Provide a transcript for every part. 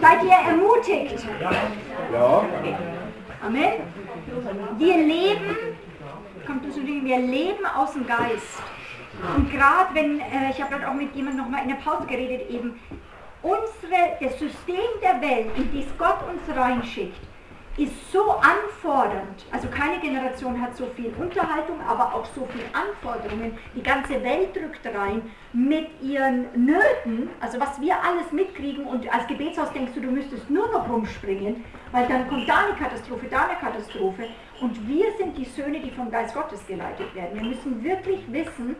Seid ihr ermutigt? Ja. Amen. Wir leben, kommt uns wir leben aus dem Geist. Und gerade wenn, äh, ich habe gerade auch mit jemandem nochmal in der Pause geredet, eben, unsere, das System der Welt, in das Gott uns reinschickt, ist so anfordernd. Also keine Generation hat so viel Unterhaltung, aber auch so viel Anforderungen. Die ganze Welt drückt rein mit ihren Nöten, also was wir alles mitkriegen und als Gebetshaus denkst du, du müsstest nur noch rumspringen, weil dann kommt da eine Katastrophe, da eine Katastrophe. Und wir sind die Söhne, die vom Geist Gottes geleitet werden. Wir müssen wirklich wissen,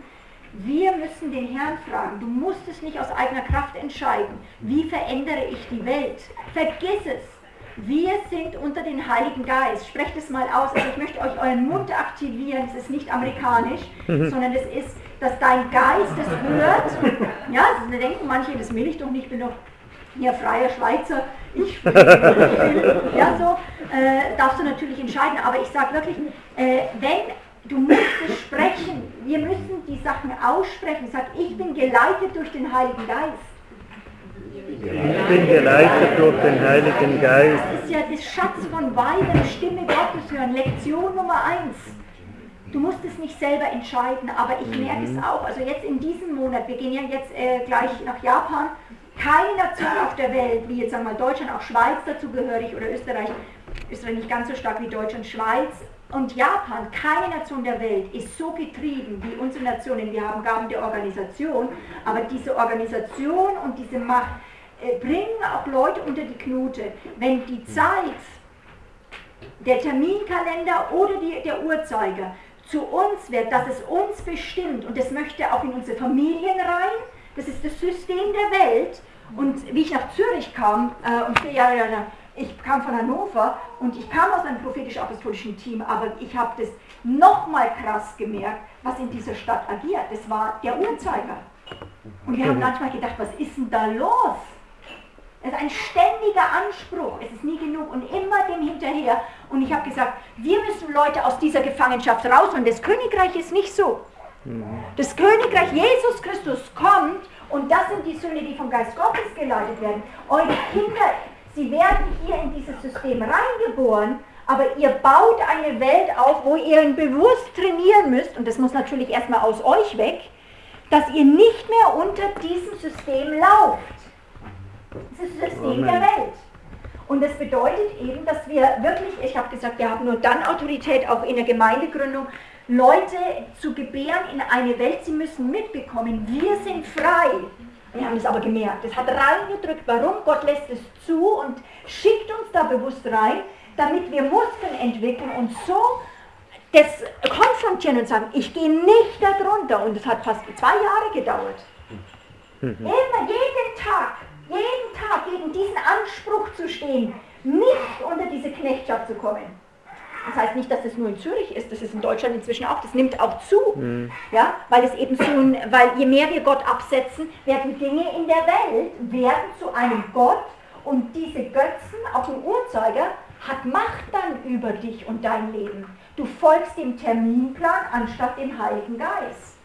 wir müssen den Herrn fragen. Du musst es nicht aus eigener Kraft entscheiden. Wie verändere ich die Welt? Vergiss es. Wir sind unter den Heiligen Geist. Sprecht es mal aus. Also ich möchte euch euren Mund aktivieren. Es ist nicht amerikanisch, sondern es ist, dass dein Geist es hört. Ja, da denken manche, das will ich doch nicht, ich bin doch hier freier Schweizer. Ich will, ja, so äh, darfst du natürlich entscheiden. Aber ich sage wirklich, äh, wenn Du musst es sprechen. Wir müssen die Sachen aussprechen. Sag, ich bin geleitet durch den Heiligen Geist. Ich bin geleitet durch den Heiligen Geist. Das ist ja das Schatz von Weiden, Stimme Gottes hören. Lektion Nummer eins. Du musst es nicht selber entscheiden, aber ich merke es auch. Also jetzt in diesem Monat, wir gehen ja jetzt äh, gleich nach Japan. Keine Nation auf der Welt, wie jetzt wir Deutschland, auch Schweiz dazu gehörig oder Österreich, Österreich nicht ganz so stark wie Deutschland, Schweiz, und Japan, keine Nation der Welt, ist so getrieben wie unsere Nationen. Wir haben Gaben der Organisation, aber diese Organisation und diese Macht bringen auch Leute unter die Knute. Wenn die Zeit, der Terminkalender oder die, der Uhrzeiger zu uns wird, dass es uns bestimmt und das möchte auch in unsere Familien rein, das ist das System der Welt. Und wie ich nach Zürich kam äh, und vier Jahre danach, ich kam von Hannover und ich kam aus einem prophetisch-apostolischen Team, aber ich habe das nochmal krass gemerkt, was in dieser Stadt agiert. Das war der Uhrzeiger. Und wir haben mhm. manchmal gedacht, was ist denn da los? Es ist ein ständiger Anspruch, es ist nie genug und immer dem hinterher. Und ich habe gesagt, wir müssen Leute aus dieser Gefangenschaft rausholen. Das Königreich ist nicht so. Mhm. Das Königreich Jesus Christus kommt und das sind die Söhne, die vom Geist Gottes geleitet werden. Eure Kinder Sie werden hier in dieses System reingeboren, aber ihr baut eine Welt auf, wo ihr bewusst trainieren müsst, und das muss natürlich erstmal aus euch weg, dass ihr nicht mehr unter diesem System lauft. Das ist das System der Welt. Und das bedeutet eben, dass wir wirklich, ich habe gesagt, wir haben nur dann Autorität, auch in der Gemeindegründung, Leute zu gebären in eine Welt, sie müssen mitbekommen, wir sind frei. Wir haben es aber gemerkt. Es hat reingedrückt. Warum? Gott lässt es zu und schickt uns da bewusst rein, damit wir Muskeln entwickeln und so das konfrontieren und sagen, ich gehe nicht darunter. Und es hat fast zwei Jahre gedauert. Mhm. Immer, jeden Tag, jeden Tag gegen diesen Anspruch zu stehen, nicht unter diese Knechtschaft zu kommen. Das heißt nicht, dass es nur in Zürich ist, das ist in Deutschland inzwischen auch, das nimmt auch zu. Mhm. Ja, weil es eben so weil je mehr wir Gott absetzen, werden Dinge in der Welt werden zu einem Gott und diese Götzen, auch ein Uhrzeiger, hat Macht dann über dich und dein Leben. Du folgst dem Terminplan anstatt dem Heiligen Geist.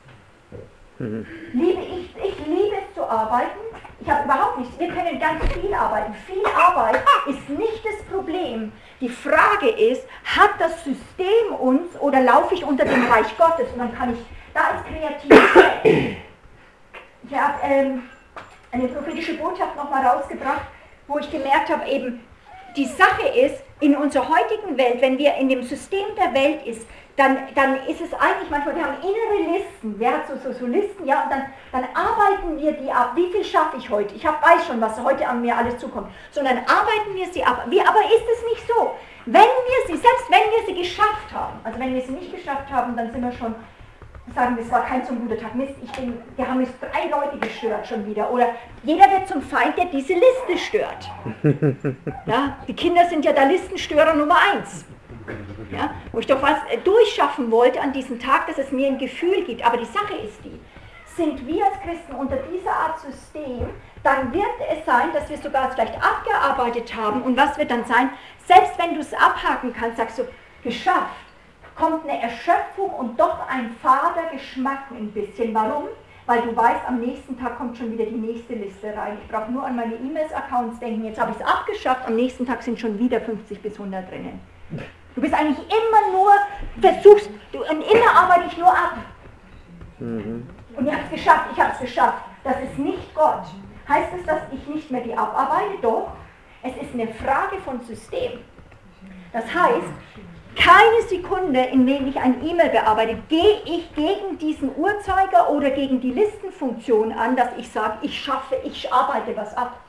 Mhm. Liebe ich, ich liebe es zu arbeiten. Ich habe überhaupt nichts. Wir können ganz viel arbeiten. Viel Arbeit ist nicht das Problem. Die Frage ist, hat das System uns oder laufe ich unter dem Reich Gottes? Und dann kann ich, da ist Kreativität. Ich habe ähm, eine prophetische Botschaft nochmal rausgebracht, wo ich gemerkt habe, eben, die Sache ist, in unserer heutigen Welt, wenn wir in dem System der Welt ist, dann, dann ist es eigentlich manchmal, wir haben innere Listen, wer hat so, so, so Listen, ja, und dann, dann arbeiten wir die ab, wie viel schaffe ich heute? Ich hab, weiß schon, was heute an mir alles zukommt, sondern arbeiten wir sie ab. Wie, aber ist es nicht so? Wenn wir sie, selbst wenn wir sie geschafft haben, also wenn wir sie nicht geschafft haben, dann sind wir schon, sagen es war kein so guter Tag, Mist, ich bin, wir haben jetzt drei Leute gestört schon wieder, oder jeder wird zum Feind, der diese Liste stört. Ja, die Kinder sind ja der Listenstörer Nummer eins ja, wo ich doch was äh, durchschaffen wollte an diesem Tag, dass es mir ein Gefühl gibt. Aber die Sache ist die, sind wir als Christen unter dieser Art System, dann wird es sein, dass wir sogar vielleicht abgearbeitet haben. Und was wird dann sein? Selbst wenn du es abhaken kannst, sagst du, geschafft, kommt eine Erschöpfung und doch ein fader Geschmack ein bisschen. Warum? weil du weißt, am nächsten Tag kommt schon wieder die nächste Liste rein. Ich brauche nur an meine E-Mails-Accounts denken, jetzt habe ich es abgeschafft, am nächsten Tag sind schon wieder 50 bis 100 drinnen. Du bist eigentlich immer nur, versuchst, du, und immer arbeite ich nur ab. Mhm. Und ich habe es geschafft, ich habe es geschafft. Das ist nicht Gott. Heißt es, dass ich nicht mehr die abarbeite? Doch. Es ist eine Frage von System. Das heißt, keine Sekunde, in denen ich ein E-Mail bearbeite, gehe ich gegen diesen Uhrzeiger oder gegen die Listenfunktion an, dass ich sage, ich schaffe, ich arbeite was ab.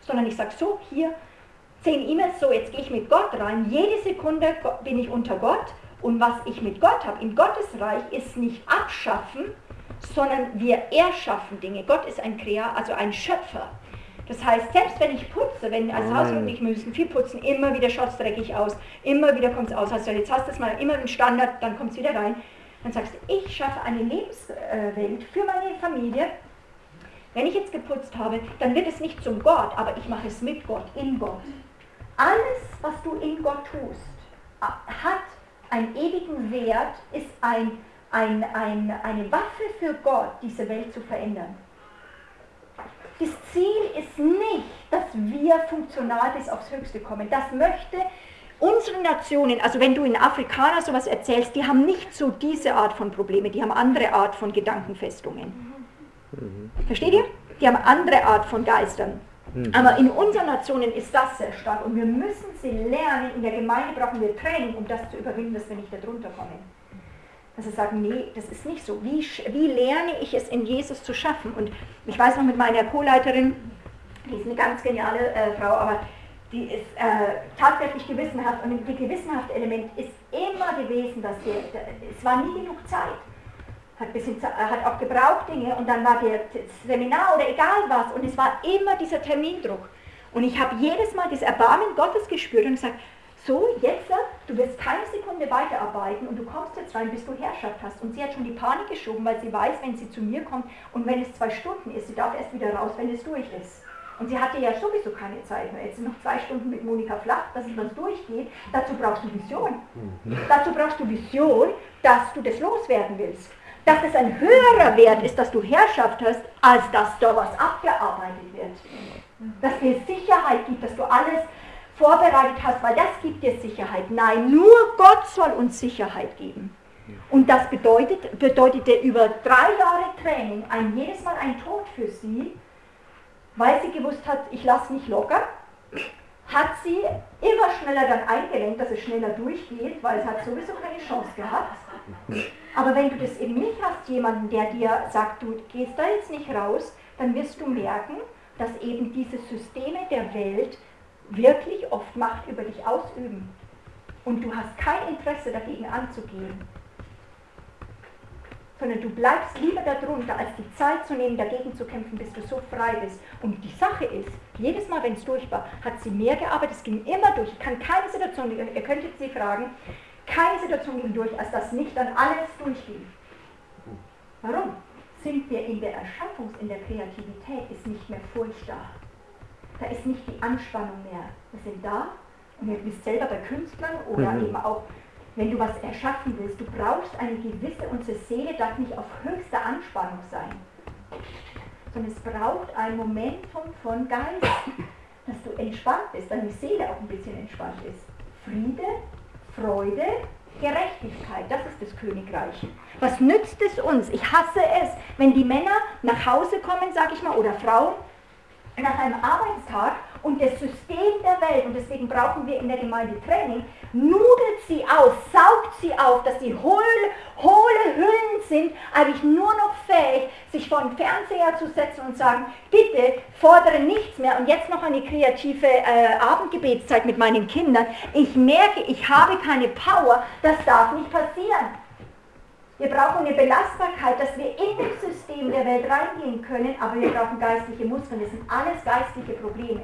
Sondern ich sage so, hier, zehn E-Mails, so, jetzt gehe ich mit Gott rein. Jede Sekunde bin ich unter Gott. Und was ich mit Gott habe, im Gottesreich, ist nicht abschaffen, sondern wir erschaffen Dinge. Gott ist ein Kreator, also ein Schöpfer. Das heißt, selbst wenn ich putze, wenn als Hausfrau ich müssen viel putzen, immer wieder schaut es dreckig aus, immer wieder kommt es aus. Also jetzt hast du es mal immer im Standard, dann kommt es wieder rein. Dann sagst du, ich schaffe eine Lebenswelt für meine Familie. Wenn ich jetzt geputzt habe, dann wird es nicht zum Gott, aber ich mache es mit Gott, in Gott. Alles, was du in Gott tust, hat einen ewigen Wert, ist ein, ein, ein, eine Waffe für Gott, diese Welt zu verändern. Das Ziel ist nicht, dass wir funktional bis aufs Höchste kommen. Das möchte unsere Nationen, also wenn du in Afrikaner sowas erzählst, die haben nicht so diese Art von Probleme, die haben andere Art von Gedankenfestungen. Mhm. Versteht ihr? Die haben andere Art von Geistern. Mhm. Aber in unseren Nationen ist das sehr stark und wir müssen sie lernen. In der Gemeinde brauchen wir Training, um das zu überwinden, dass wir nicht darunter kommen dass sie sagen, nee, das ist nicht so. Wie, wie lerne ich es in Jesus zu schaffen? Und ich weiß noch mit meiner Co-Leiterin, die ist eine ganz geniale äh, Frau, aber die ist äh, tatsächlich gewissenhaft und das gewissenhafte Element ist immer gewesen, dass wir, es war nie genug Zeit. Hat, bisschen, hat auch gebraucht Dinge und dann war der Seminar oder egal was und es war immer dieser Termindruck. Und ich habe jedes Mal das Erbarmen Gottes gespürt und gesagt, so, jetzt, du wirst keine Sekunde weiterarbeiten und du kommst jetzt rein, bis du Herrschaft hast. Und sie hat schon die Panik geschoben, weil sie weiß, wenn sie zu mir kommt und wenn es zwei Stunden ist, sie darf erst wieder raus, wenn es durch ist. Und sie hatte ja sowieso keine Zeit mehr. Jetzt sind noch zwei Stunden mit Monika Flach, dass es was durchgeht. Dazu brauchst du Vision. Mhm. Dazu brauchst du Vision, dass du das loswerden willst. Dass es ein höherer Wert ist, dass du Herrschaft hast, als dass da was abgearbeitet wird. Dass dir Sicherheit gibt, dass du alles vorbereitet hast, weil das gibt dir Sicherheit. Nein, nur Gott soll uns Sicherheit geben. Und das bedeutet, bedeutete über drei Jahre Training ein jedes Mal ein Tod für sie, weil sie gewusst hat, ich lasse nicht locker, hat sie immer schneller dann eingelenkt, dass es schneller durchgeht, weil es hat sowieso keine Chance gehabt. Aber wenn du das eben nicht hast, jemanden, der dir sagt, du gehst da jetzt nicht raus, dann wirst du merken, dass eben diese Systeme der Welt wirklich oft Macht über dich ausüben und du hast kein Interesse dagegen anzugehen, sondern du bleibst lieber darunter, als die Zeit zu nehmen, dagegen zu kämpfen, bis du so frei bist. Und die Sache ist, jedes Mal, wenn es durch war, hat sie mehr gearbeitet, es ging immer durch. Ich kann keine Situation, ihr könntet sie fragen, keine Situation ging durch, als das nicht dann alles durchging. Warum? Sind wir in der Erschaffungs-, in der Kreativität, ist nicht mehr Furcht da da ist nicht die Anspannung mehr. Wir sind da und ihr wisst selber bei Künstlern oder mhm. eben auch, wenn du was erschaffen willst, du brauchst eine gewisse, unsere Seele darf nicht auf höchster Anspannung sein, sondern es braucht ein Momentum von Geist, dass du entspannt bist, deine Seele auch ein bisschen entspannt ist. Friede, Freude, Gerechtigkeit, das ist das Königreich. Was nützt es uns? Ich hasse es, wenn die Männer nach Hause kommen, sag ich mal, oder Frauen, nach einem Arbeitstag und das System der Welt, und deswegen brauchen wir in der Gemeinde Training, nudelt sie aus, saugt sie auf, dass sie hohle, hohle Hüllen sind, eigentlich nur noch fähig, sich vor den Fernseher zu setzen und sagen, bitte fordere nichts mehr und jetzt noch eine kreative äh, Abendgebetszeit mit meinen Kindern. Ich merke, ich habe keine Power, das darf nicht passieren. Wir brauchen eine Belastbarkeit, dass wir in das System der Welt reingehen können, aber wir brauchen geistliche Muskeln. Das sind alles geistliche Probleme.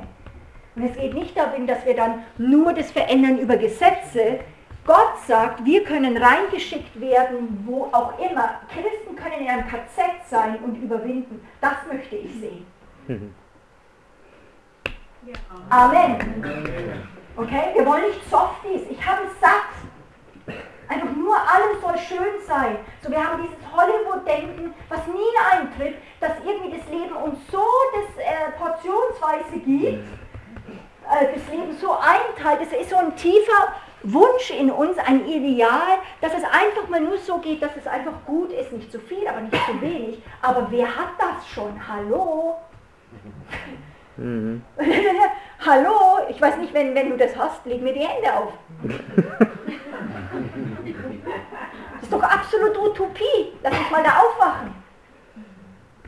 Und es geht nicht darum, dass wir dann nur das verändern über Gesetze. Gott sagt, wir können reingeschickt werden, wo auch immer. Christen können in einem KZ sein und überwinden. Das möchte ich sehen. Amen. Okay, wir wollen nicht Softies. Ich habe es satt. Einfach nur alles soll schön sein. So, wir haben dieses Hollywood-Denken, was nie eintritt, dass irgendwie das Leben uns so das äh, portionsweise gibt, äh, das Leben so einteilt. Es ist so ein tiefer Wunsch in uns, ein Ideal, dass es einfach mal nur so geht, dass es einfach gut ist, nicht zu viel, aber nicht zu wenig. Aber wer hat das schon? Hallo? Mhm. Hallo, ich weiß nicht, wenn, wenn du das hast, leg mir die Hände auf. ist doch absolut Utopie. Lass uns mal da aufwachen.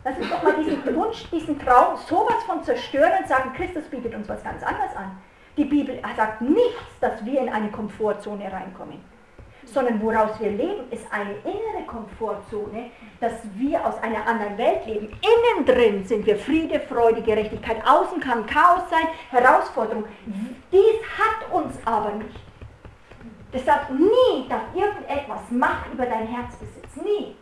Lass uns doch mal diesen Wunsch, diesen Traum sowas von zerstören und sagen, Christus bietet uns was ganz anderes an. Die Bibel sagt nichts, dass wir in eine Komfortzone reinkommen sondern woraus wir leben, ist eine innere Komfortzone, dass wir aus einer anderen Welt leben. Innen drin sind wir Friede, Freude, Gerechtigkeit. Außen kann Chaos sein, Herausforderung. Dies hat uns aber nicht. Deshalb nie darf irgendetwas Macht über dein Herz besitzen. Nie.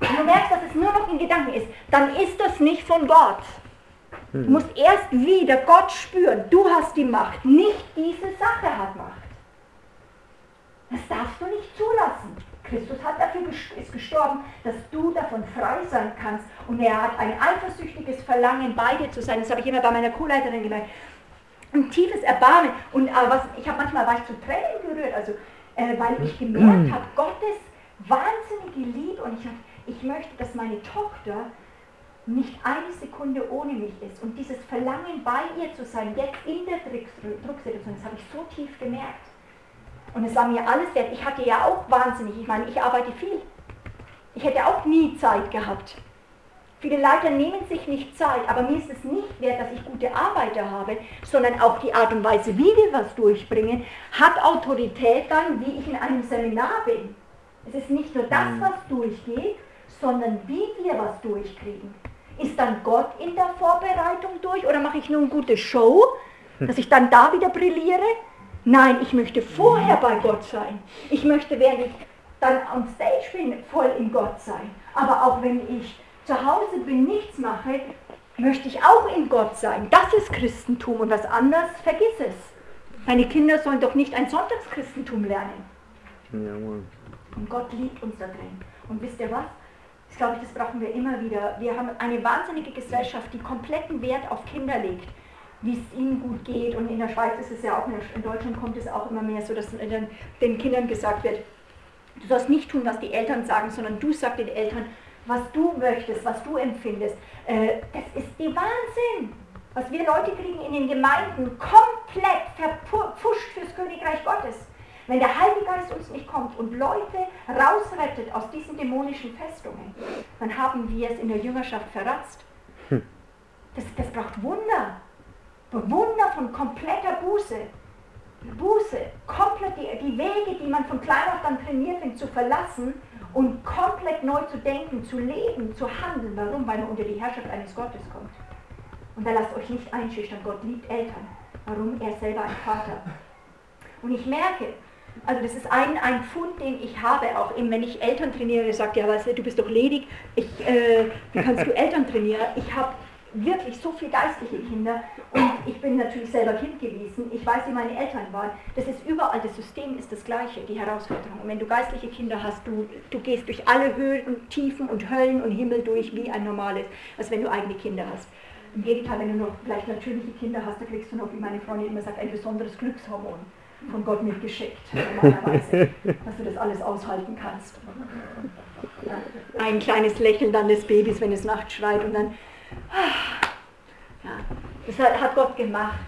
Wenn du merkst, dass es nur noch in Gedanken ist, dann ist das nicht von Gott. Du musst erst wieder Gott spüren. Du hast die Macht, nicht diese Sache hat Macht. Das darfst du nicht zulassen. Christus hat dafür ist gestorben, dass du davon frei sein kannst. Und er hat ein eifersüchtiges Verlangen, bei dir zu sein. Das habe ich immer bei meiner Co-Leiterin gemerkt. Ein tiefes Erbarmen. Und aber was, ich habe manchmal war ich zu Tränen gerührt, also, äh, weil ich gemerkt habe, Gottes wahnsinnige Liebe. Und ich, hab, ich möchte, dass meine Tochter nicht eine Sekunde ohne mich ist. Und dieses Verlangen, bei ihr zu sein, jetzt in der Drucksituation, das habe ich so tief gemerkt. Und es war mir alles wert. Ich hatte ja auch wahnsinnig, ich meine, ich arbeite viel. Ich hätte auch nie Zeit gehabt. Viele Leiter nehmen sich nicht Zeit, aber mir ist es nicht wert, dass ich gute Arbeiter habe, sondern auch die Art und Weise, wie wir was durchbringen, hat Autorität dann, wie ich in einem Seminar bin. Es ist nicht nur das, mhm. was durchgeht, sondern wie wir was durchkriegen. Ist dann Gott in der Vorbereitung durch oder mache ich nur eine gute Show, dass ich dann da wieder brilliere? Nein, ich möchte vorher bei Gott sein. Ich möchte, während ich dann am Stage bin, voll in Gott sein. Aber auch wenn ich zu Hause bin, nichts mache, möchte ich auch in Gott sein. Das ist Christentum und was anderes, vergiss es. Meine Kinder sollen doch nicht ein Sonntagschristentum lernen. Und Gott liebt uns da drin. Und wisst ihr was? Ich glaube, das brauchen wir immer wieder. Wir haben eine wahnsinnige Gesellschaft, die kompletten Wert auf Kinder legt wie es ihnen gut geht. Und in der Schweiz ist es ja auch, in Deutschland kommt es auch immer mehr so, dass den Kindern gesagt wird, du sollst nicht tun, was die Eltern sagen, sondern du sagst den Eltern, was du möchtest, was du empfindest. Äh, das ist der Wahnsinn. Was wir Leute kriegen in den Gemeinden, komplett verpfuscht fürs Königreich Gottes. Wenn der Heilige Geist uns nicht kommt und Leute rausrettet aus diesen dämonischen Festungen, dann haben wir es in der Jüngerschaft verratzt. Hm. Das, das braucht Wunder. Wunder von kompletter Buße. Buße, komplett die, die Wege, die man von klein auf dann trainiert wird, zu verlassen und komplett neu zu denken, zu leben, zu handeln. Warum? Weil man unter die Herrschaft eines Gottes kommt. Und da lasst euch nicht einschüchtern, Gott liebt Eltern. Warum? Er ist selber ein Vater. Und ich merke, also das ist ein, ein Fund, den ich habe, auch eben, wenn ich Eltern trainiere, sagt ja, weißt du, du bist doch ledig, ich, äh, wie kannst du Eltern trainieren? Ich habe wirklich so viele geistliche Kinder und ich bin natürlich selber Kind gewesen. Ich weiß, wie meine Eltern waren. Das ist überall, das System ist das gleiche, die Herausforderung. Und wenn du geistliche Kinder hast, du, du gehst durch alle Höhen und Tiefen und Höllen und Himmel durch wie ein normales, als wenn du eigene Kinder hast. Im Gegenteil, wenn du noch vielleicht natürliche Kinder hast, da kriegst du noch, wie meine Freundin immer sagt, ein besonderes Glückshormon von Gott mitgeschickt, normalerweise, dass du das alles aushalten kannst. Ein kleines Lächeln dann des Babys, wenn es nachts schreit und dann ja, das hat Gott gemacht.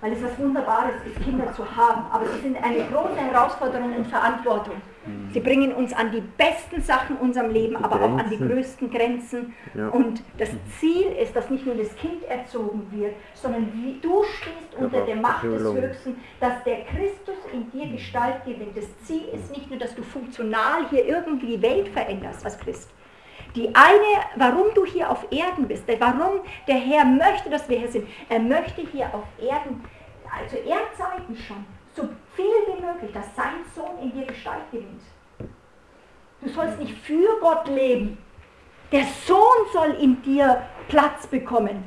Weil es was Wunderbares ist, Kinder zu haben. Aber sie sind eine große Herausforderung und Verantwortung. Sie bringen uns an die besten Sachen in unserem Leben, aber auch an die größten Grenzen. Ja. Und das Ziel ist, dass nicht nur das Kind erzogen wird, sondern wie du stehst unter der Macht des Höchsten, dass der Christus in dir Gestalt gewinnt. Das Ziel ist nicht nur, dass du funktional hier irgendwie die Welt veränderst als Christ, die eine, warum du hier auf Erden bist, warum der Herr möchte, dass wir hier sind. Er möchte hier auf Erden, also Erdzeiten schon, so viel wie möglich, dass sein Sohn in dir Gestalt gewinnt. Du sollst nicht für Gott leben. Der Sohn soll in dir Platz bekommen.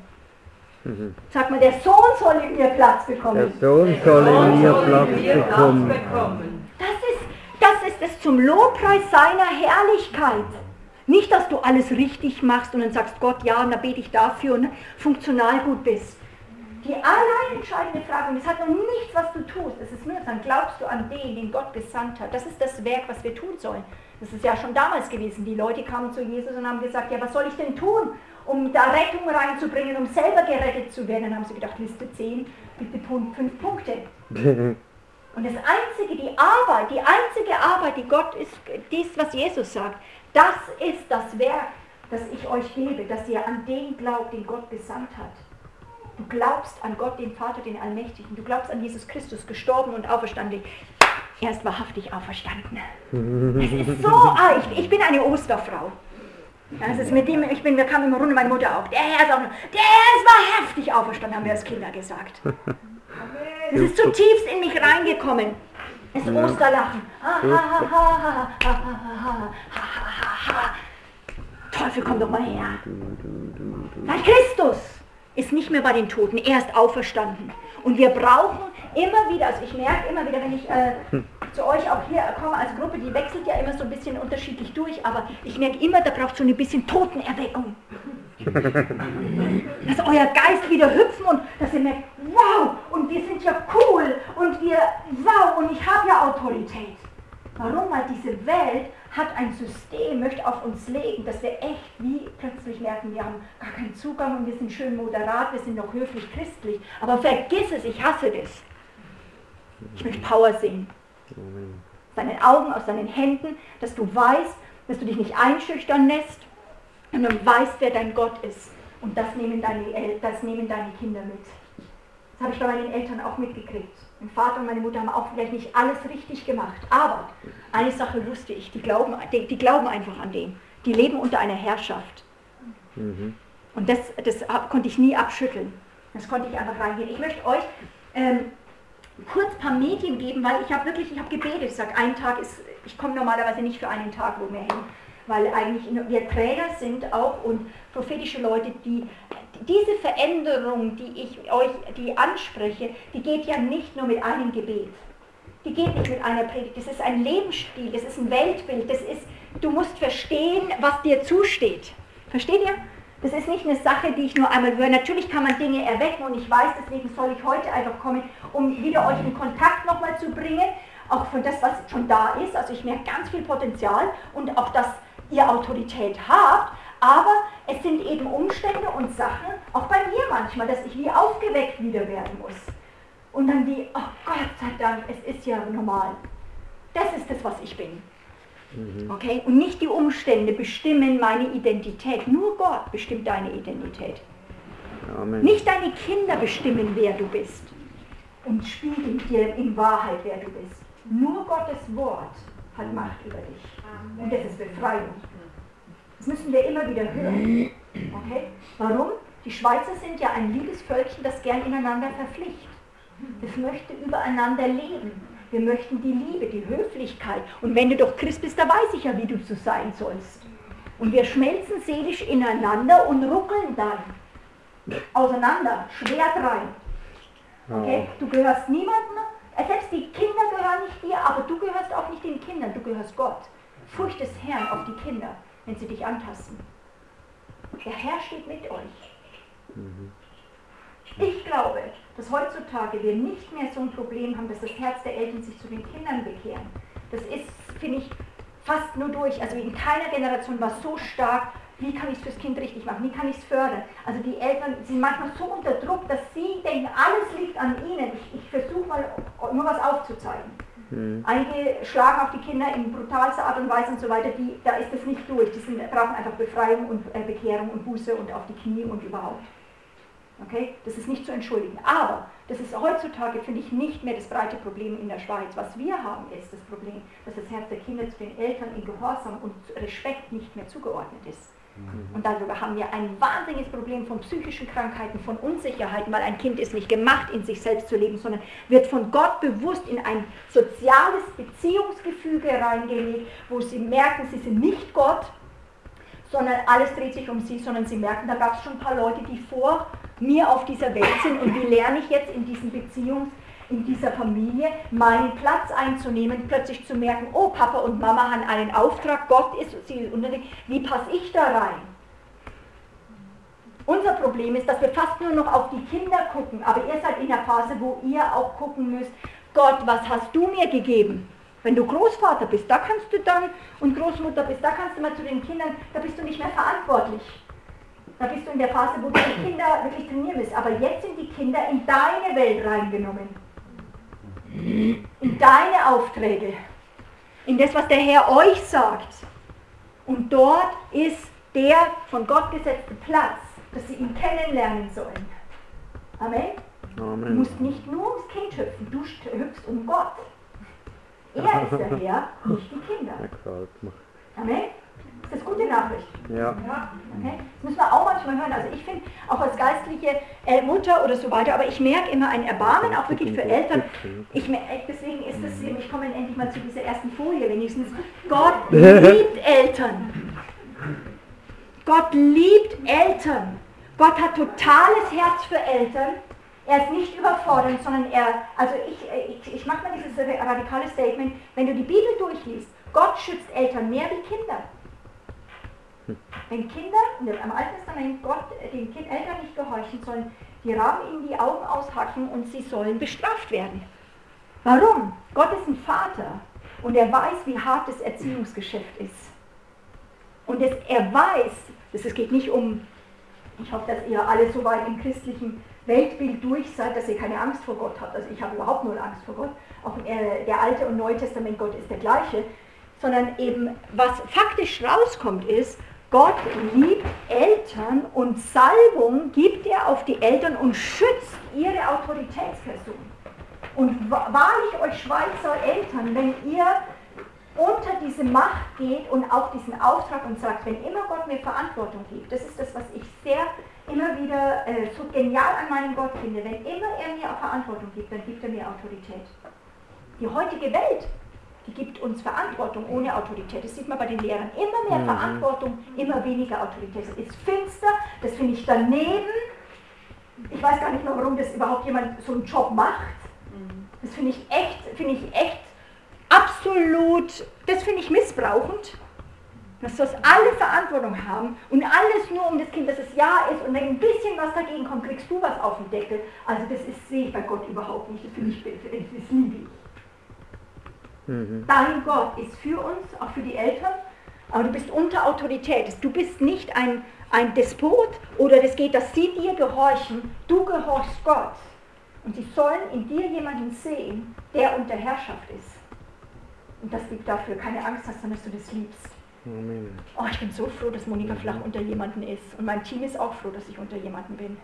Mhm. Sag mal, der Sohn soll in mir Platz bekommen. Der Sohn soll in mir Platz bekommen. Das ist, das ist das zum Lobpreis seiner Herrlichkeit. Nicht, dass du alles richtig machst und dann sagst, Gott, ja, und dann bete ich dafür und funktional gut bist. Die allein entscheidende Frage, und es hat noch nichts, was du tust, es ist nur dann glaubst du an den, den Gott gesandt hat. Das ist das Werk, was wir tun sollen. Das ist ja schon damals gewesen. Die Leute kamen zu Jesus und haben gesagt, ja, was soll ich denn tun, um da Rettung reinzubringen, um selber gerettet zu werden? Dann haben sie gedacht, Liste 10, bitte Punkt, 5 Punkte. und das Einzige, die Arbeit, die einzige Arbeit, die Gott ist, dies, was Jesus sagt, das ist das Werk, das ich euch gebe, dass ihr an den glaubt, den Gott gesandt hat. Du glaubst an Gott, den Vater, den Allmächtigen. Du glaubst an Jesus Christus, gestorben und auferstanden. Er ist wahrhaftig auferstanden. Es ist so, ah, ich, bin eine Osterfrau. Das ist mit dem, ich bin, wir kamen immer runter, meine Mutter auch. Der Herr ist auch, der Herr ist wahrhaftig auferstanden, haben wir als Kinder gesagt. Es ist zutiefst in mich reingekommen. Es ist Osterlachen. Teufel, komm doch mal her. Weil Christus ist nicht mehr bei den Toten, er ist auferstanden. Und wir brauchen immer wieder, also ich merke immer wieder, wenn ich äh, zu euch auch hier komme als Gruppe, die wechselt ja immer so ein bisschen unterschiedlich durch, aber ich merke immer, da braucht so ein bisschen Totenerweckung. dass euer Geist wieder hüpfen und dass ihr merkt, wow, und wir sind ja cool und wir, wow, und ich habe ja Autorität. Warum? Weil diese Welt hat ein System, möchte auf uns legen, dass wir echt wie plötzlich merken, wir haben gar keinen Zugang und wir sind schön moderat, wir sind noch höflich christlich. Aber vergiss es, ich hasse das. Ich möchte Power sehen. Deinen Augen, aus deinen Händen, dass du weißt, dass du dich nicht einschüchtern lässt und du weißt, wer dein Gott ist. Und das nehmen deine, das nehmen deine Kinder mit. Das habe ich bei meinen Eltern auch mitgekriegt. Mein Vater und meine Mutter haben auch vielleicht nicht alles richtig gemacht. Aber eine Sache wusste ich, die glauben, die, die glauben einfach an den. Die leben unter einer Herrschaft. Mhm. Und das, das konnte ich nie abschütteln. Das konnte ich einfach reingehen. Ich möchte euch ähm, kurz ein paar Medien geben, weil ich habe wirklich, ich habe gebetet. Ich sage, ein Tag ist, ich komme normalerweise nicht für einen Tag wo mehr hin, weil eigentlich wir Träger sind auch und prophetische Leute, die diese Veränderung, die ich euch die anspreche, die geht ja nicht nur mit einem Gebet. Die geht nicht mit einer Predigt. Das ist ein Lebensstil, das ist ein Weltbild, das ist, du musst verstehen, was dir zusteht. Versteht ihr? Das ist nicht eine Sache, die ich nur einmal höre. Natürlich kann man Dinge erwecken und ich weiß, deswegen soll ich heute einfach kommen, um wieder euch in Kontakt nochmal zu bringen, auch von das, was schon da ist. Also ich merke ganz viel Potenzial und auch, dass ihr Autorität habt, aber es sind eben Umstände und Sachen, auch bei mir manchmal, dass ich wie aufgeweckt wieder werden muss. Und dann wie, oh Gott sei Dank, es ist ja normal. Das ist das, was ich bin. Mhm. Okay? Und nicht die Umstände bestimmen meine Identität. Nur Gott bestimmt deine Identität. Amen. Nicht deine Kinder bestimmen, wer du bist und spiegeln dir in Wahrheit, wer du bist. Nur Gottes Wort hat Macht über dich. Und das ist Befreiung. Das müssen wir immer wieder hören. Okay? Warum? Die Schweizer sind ja ein liebes Völkchen, das gern ineinander verpflichtet. Das möchte übereinander leben. Wir möchten die Liebe, die Höflichkeit. Und wenn du doch Christ bist, da weiß ich ja, wie du zu sein sollst. Und wir schmelzen seelisch ineinander und ruckeln dann auseinander, Schwert rein. Okay? Du gehörst niemandem, selbst die Kinder gehören nicht dir, aber du gehörst auch nicht den Kindern, du gehörst Gott. Furcht des Herrn auf die Kinder wenn sie dich antasten. Der Herr steht mit euch. Mhm. Ich glaube, dass heutzutage wir nicht mehr so ein Problem haben, dass das Herz der Eltern sich zu den Kindern bekehren. Das ist, finde ich, fast nur durch. Also in keiner Generation war es so stark, wie kann ich es fürs Kind richtig machen, wie kann ich es fördern. Also die Eltern sind manchmal so unter Druck, dass sie denken, alles liegt an ihnen. Ich, ich versuche mal nur was aufzuzeigen. Mhm. Einige schlagen auf die Kinder in brutalster Art und Weise und so weiter, die, da ist das nicht durch. Die sind, brauchen einfach Befreiung und äh, Bekehrung und Buße und auf die Knie und überhaupt. Okay? Das ist nicht zu entschuldigen. Aber das ist heutzutage, finde ich, nicht mehr das breite Problem in der Schweiz. Was wir haben, ist das Problem, dass das Herz der Kinder zu den Eltern in Gehorsam und Respekt nicht mehr zugeordnet ist. Mhm. Und darüber haben wir ein wahnsinniges Problem von psychischen Krankheiten, von Unsicherheiten, weil ein Kind ist nicht gemacht, in sich selbst zu leben, sondern wird von Gott bewusst in ein soziales Beziehungsgefüge reingelegt, wo sie merken, sie sind nicht Gott, sondern alles dreht sich um sie, sondern sie merken, da gab es schon ein paar Leute, die vor mir auf dieser Welt sind und wie lerne ich jetzt in diesem Beziehungs in dieser Familie, meinen Platz einzunehmen, plötzlich zu merken, oh, Papa und Mama haben einen Auftrag, Gott ist sie unter wie passe ich da rein? Unser Problem ist, dass wir fast nur noch auf die Kinder gucken, aber ihr seid in der Phase, wo ihr auch gucken müsst, Gott, was hast du mir gegeben? Wenn du Großvater bist, da kannst du dann, und Großmutter bist, da kannst du mal zu den Kindern, da bist du nicht mehr verantwortlich. Da bist du in der Phase, wo du die Kinder wirklich trainieren willst. Aber jetzt sind die Kinder in deine Welt reingenommen. In deine Aufträge. In das, was der Herr euch sagt. Und dort ist der von Gott gesetzte Platz, dass sie ihn kennenlernen sollen. Amen. Amen. Du musst nicht nur ums Kind hüpfen, du hüpfst um Gott. Er ist der Herr, nicht die Kinder. Amen. Ist das gute Nachricht? Ja. okay. Das müssen wir auch manchmal hören. Also ich finde, auch als geistliche äh, Mutter oder so weiter, aber ich merke immer ein Erbarmen, auch wirklich für Eltern. Ich, deswegen ist das, ich komme endlich mal zu dieser ersten Folie wenigstens. Gott liebt Eltern. Gott liebt Eltern. Gott hat totales Herz für Eltern. Er ist nicht überfordernd, sondern er, also ich, ich, ich mache mal dieses radikale Statement, wenn du die Bibel durchliest, Gott schützt Eltern mehr wie Kinder. Wenn Kinder im Alten Testament Gott den kind, Eltern nicht gehorchen sollen, die Raben ihnen die Augen aushacken und sie sollen bestraft werden. Warum? Gott ist ein Vater und er weiß, wie hart das Erziehungsgeschäft ist. Und es, er weiß, dass es geht nicht um, ich hoffe, dass ihr alle so weit im christlichen Weltbild durch seid, dass ihr keine Angst vor Gott habt. Also ich habe überhaupt null Angst vor Gott. Auch äh, der Alte und Neue Testament Gott ist der gleiche. Sondern eben, was faktisch rauskommt, ist, Gott liebt Eltern und Salbung gibt er auf die Eltern und schützt ihre Autoritätsperson. Und wahrlich euch Schweizer Eltern, wenn ihr unter diese Macht geht und auch diesen Auftrag und sagt, wenn immer Gott mir Verantwortung gibt, das ist das, was ich sehr immer wieder äh, so genial an meinem Gott finde, wenn immer er mir Verantwortung gibt, dann gibt er mir Autorität. Die heutige Welt gibt uns Verantwortung ohne Autorität. Das sieht man bei den Lehrern. Immer mehr mhm. Verantwortung, immer weniger Autorität. Das ist finster, das finde ich daneben. Ich weiß gar nicht mehr, warum das überhaupt jemand so einen Job macht. Mhm. Das finde ich echt, finde ich echt absolut, das finde ich missbrauchend. Dass das alle Verantwortung haben und alles nur um das Kind, dass es ja ist und wenn ein bisschen was dagegen kommt, kriegst du was auf den Deckel. Also das ist, sehe ich bei Gott überhaupt nicht. Das finde ich, das liebe ich. Mhm. Dein Gott ist für uns, auch für die Eltern, aber du bist unter Autorität. Du bist nicht ein, ein Despot oder es geht, dass sie dir gehorchen. Du gehorchst Gott. Und sie sollen in dir jemanden sehen, der unter Herrschaft ist. Und dass du dafür keine Angst hast, sondern dass du das liebst. Amen. Oh, ich bin so froh, dass Monika Flach unter jemanden ist. Und mein Team ist auch froh, dass ich unter jemanden bin.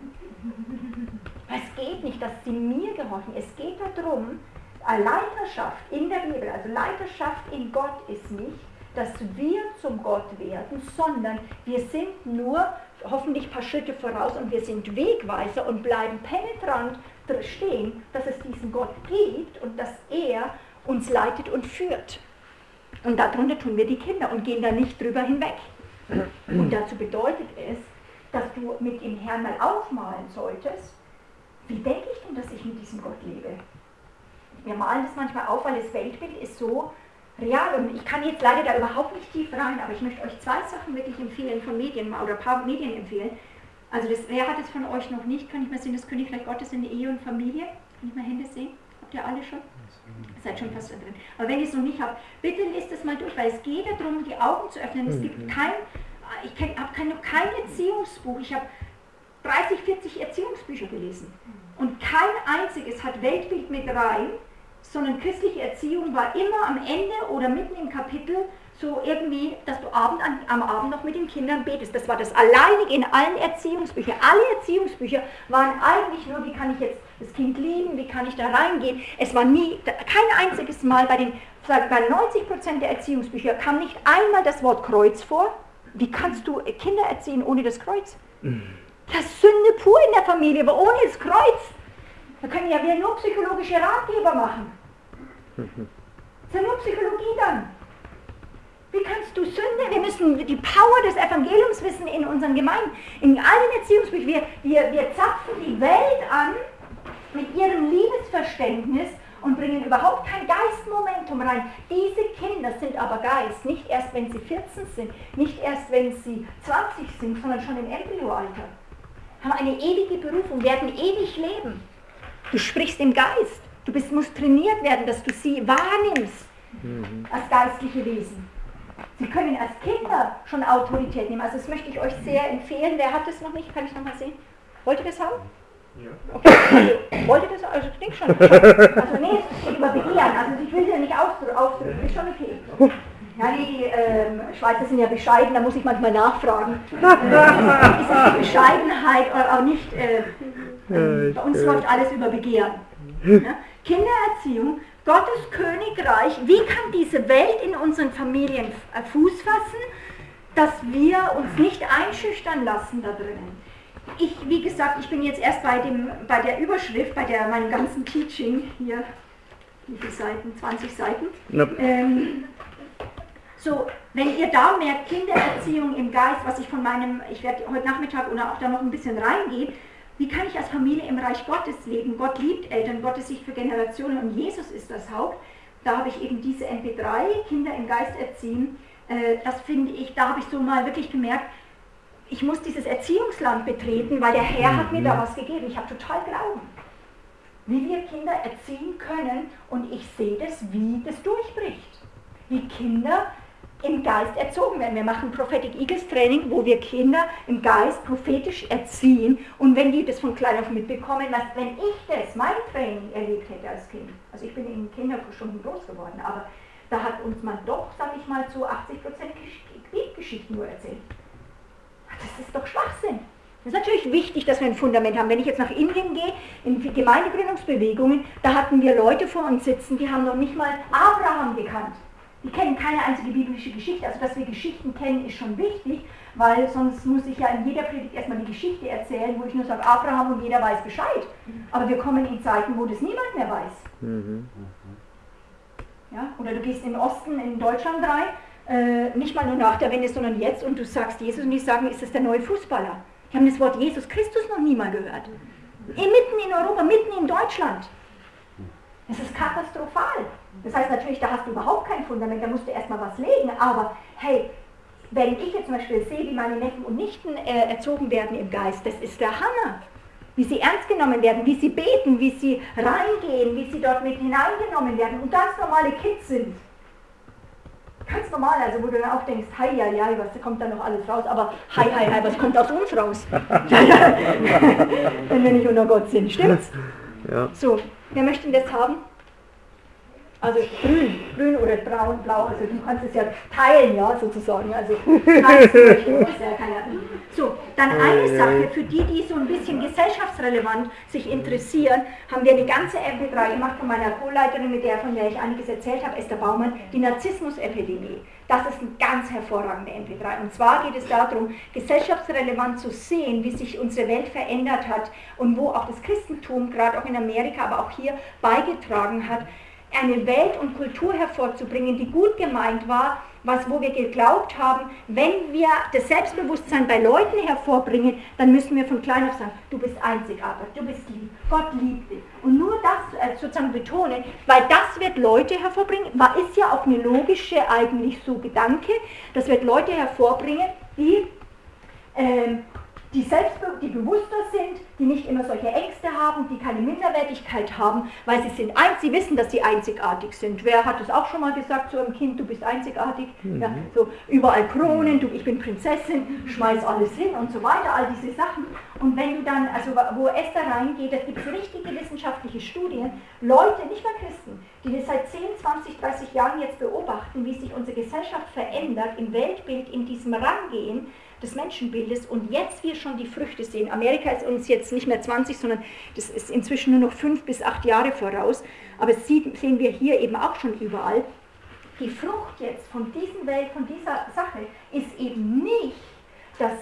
es geht nicht, dass sie mir gehorchen. Es geht darum, Leiterschaft in der Bibel, also Leiterschaft in Gott ist nicht, dass wir zum Gott werden, sondern wir sind nur hoffentlich ein paar Schritte voraus und wir sind Wegweiser und bleiben penetrant stehen, dass es diesen Gott gibt und dass er uns leitet und führt. Und darunter tun wir die Kinder und gehen da nicht drüber hinweg. Und dazu bedeutet es, dass du mit dem Herrn mal aufmalen solltest, wie denke ich denn, dass ich mit diesem Gott lebe? Wir malen das manchmal auf, weil das Weltbild ist so real. Und ich kann jetzt leider da überhaupt nicht tief rein, aber ich möchte euch zwei Sachen wirklich empfehlen von Medien oder ein paar Medien empfehlen. Also das, wer hat es von euch noch nicht? Kann ich mal sehen, das Königreich Gottes in der Ehe und Familie? Kann ich mal Hände sehen? Habt ihr alle schon? Seid schon fast drin. Aber wenn ihr es noch nicht habt, bitte lest es mal durch, weil es geht darum, die Augen zu öffnen. Es gibt mhm. kein, ich habe kein, kein Erziehungsbuch. Ich habe 30, 40 Erziehungsbücher gelesen. Und kein einziges hat Weltbild mit rein, sondern christliche Erziehung war immer am Ende oder mitten im Kapitel so irgendwie, dass du Abend an, am Abend noch mit den Kindern betest. Das war das alleinig in allen Erziehungsbüchern. Alle Erziehungsbücher waren eigentlich nur, wie kann ich jetzt das Kind lieben, wie kann ich da reingehen. Es war nie, kein einziges Mal bei den, bei 90 Prozent der Erziehungsbücher kam nicht einmal das Wort Kreuz vor. Wie kannst du Kinder erziehen ohne das Kreuz? Das ist Sünde pur in der Familie, aber ohne das Kreuz. Da können ja wir nur psychologische Ratgeber machen. Ja nur Psychologie dann. Wie kannst du Sünde, wir müssen die Power des Evangeliums wissen in unseren Gemeinden, in allen Erziehungsbüchern. Wir, wir, wir zapfen die Welt an mit ihrem Liebes Missverständnis und bringen überhaupt kein Geistmomentum rein. Diese Kinder sind aber Geist, nicht erst wenn sie 14 sind, nicht erst wenn sie 20 sind, sondern schon im Embryoalter. Haben eine ewige Berufung, werden ewig leben. Du sprichst im Geist. Du bist, musst trainiert werden, dass du sie wahrnimmst mhm. als geistliche Wesen. Sie können als Kinder schon Autorität nehmen. Also das möchte ich euch sehr empfehlen. Wer hat das noch nicht? Kann ich noch mal sehen? Wollt ihr das haben? Ja. Okay. Also, wollt ihr das? Also ich denke schon. Also nee, es steht über Begehren. Also ich will sie ja nicht ausdrücken. Ist schon okay. Ja, die ähm, Schweizer sind ja bescheiden, da muss ich manchmal nachfragen. Äh, ist das die Bescheidenheit oder auch nicht? Äh, äh, bei uns läuft alles über Begehren. Ja? Kindererziehung, Gottes Königreich, wie kann diese Welt in unseren Familien äh, Fuß fassen, dass wir uns nicht einschüchtern lassen da drinnen. Ich, wie gesagt, ich bin jetzt erst bei, dem, bei der Überschrift, bei der, meinem ganzen Teaching hier, wie viele Seiten? 20 Seiten. Nope. Ähm, so, wenn ihr da merkt, Kindererziehung im Geist, was ich von meinem, ich werde heute Nachmittag oder auch da noch ein bisschen reingehen, wie kann ich als Familie im Reich Gottes leben? Gott liebt Eltern, Gottes Sicht für Generationen und Jesus ist das Haupt. Da habe ich eben diese MP3, Kinder im Geist erziehen. Äh, das finde ich, da habe ich so mal wirklich gemerkt, ich muss dieses Erziehungsland betreten, weil der Herr hat mir da mhm. was gegeben. Ich habe total Glauben. Wie wir Kinder erziehen können und ich sehe das, wie das durchbricht. Wie Kinder im Geist erzogen werden. Wir machen Prophetic Eagles Training, wo wir Kinder im Geist prophetisch erziehen und wenn die das von klein auf mitbekommen, was, wenn ich das, mein Training erlebt hätte als Kind, also ich bin in Kinderstunden groß geworden, aber da hat uns man doch, sag ich mal, zu 80% Krieggeschichten nur erzählt. Das ist doch Schwachsinn. Das ist natürlich wichtig, dass wir ein Fundament haben. Wenn ich jetzt nach Indien gehe, in Gemeindegründungsbewegungen, da hatten wir Leute vor uns sitzen, die haben noch nicht mal Abraham gekannt. Die kennen keine einzige biblische Geschichte. Also, dass wir Geschichten kennen, ist schon wichtig, weil sonst muss ich ja in jeder Predigt erstmal die Geschichte erzählen, wo ich nur sage, Abraham und jeder weiß Bescheid. Aber wir kommen in Zeiten, wo das niemand mehr weiß. Mhm. Ja? Oder du gehst im Osten, in Deutschland rein, äh, nicht mal nur nach der Wende, sondern jetzt und du sagst Jesus und die sagen, ist das der neue Fußballer? Die haben das Wort Jesus Christus noch nie mal gehört. Mitten in Europa, mitten in Deutschland. Das ist katastrophal. Das heißt natürlich, da hast du überhaupt kein Fundament, da musst du erstmal was legen, aber hey, wenn ich jetzt zum Beispiel sehe, wie meine Neffen und Nichten äh, erzogen werden im Geist, das ist der Hammer. Wie sie ernst genommen werden, wie sie beten, wie sie reingehen, wie sie dort mit hineingenommen werden und ganz normale Kids sind. Ganz normal, also wo du dann auch denkst, hi, ja, ja, was kommt da noch alles raus, aber hi, hi, hi, was kommt aus uns raus? Wenn wir nicht unter Gott sind, stimmt's? Ja. So, wer möchte das haben? Also grün, grün oder braun, blau, also du kannst es ja teilen, ja, sozusagen. Also So, dann eine Sache, für die, die so ein bisschen gesellschaftsrelevant sich interessieren, haben wir eine ganze MP3 gemacht von meiner Co-Leiterin, mit der, von der ich einiges erzählt habe, Esther Baumann, die Narzissmus-Epidemie. Das ist eine ganz hervorragende MP3. Und zwar geht es darum, gesellschaftsrelevant zu sehen, wie sich unsere Welt verändert hat und wo auch das Christentum, gerade auch in Amerika, aber auch hier beigetragen hat, eine Welt und Kultur hervorzubringen, die gut gemeint war, was, wo wir geglaubt haben, wenn wir das Selbstbewusstsein bei Leuten hervorbringen, dann müssen wir von klein auf sagen, du bist einzigartig, du bist lieb, Gott liebt dich. Und nur das äh, sozusagen betonen, weil das wird Leute hervorbringen, war, ist ja auch eine logische eigentlich so Gedanke, das wird Leute hervorbringen, die ähm, die, selbstbe die bewusster sind, die nicht immer solche Ängste haben, die keine Minderwertigkeit haben, weil sie sind ein, sie wissen, dass sie einzigartig sind. Wer hat es auch schon mal gesagt zu einem Kind, du bist einzigartig? Mhm. Ja, so überall Kronen, du, ich bin Prinzessin, schmeiß alles hin und so weiter, all diese Sachen. Und wenn du dann, also wo Esther reingeht, da gibt es richtige wissenschaftliche Studien, Leute, nicht mal Christen, die wir seit 10, 20, 30 Jahren jetzt beobachten, wie sich unsere Gesellschaft verändert, im Weltbild in diesem Rangehen, des Menschenbildes und jetzt wir schon die Früchte sehen. Amerika ist uns jetzt nicht mehr 20, sondern das ist inzwischen nur noch fünf bis acht Jahre voraus, aber das sehen wir hier eben auch schon überall. Die Frucht jetzt von dieser Welt, von dieser Sache ist eben nicht, dass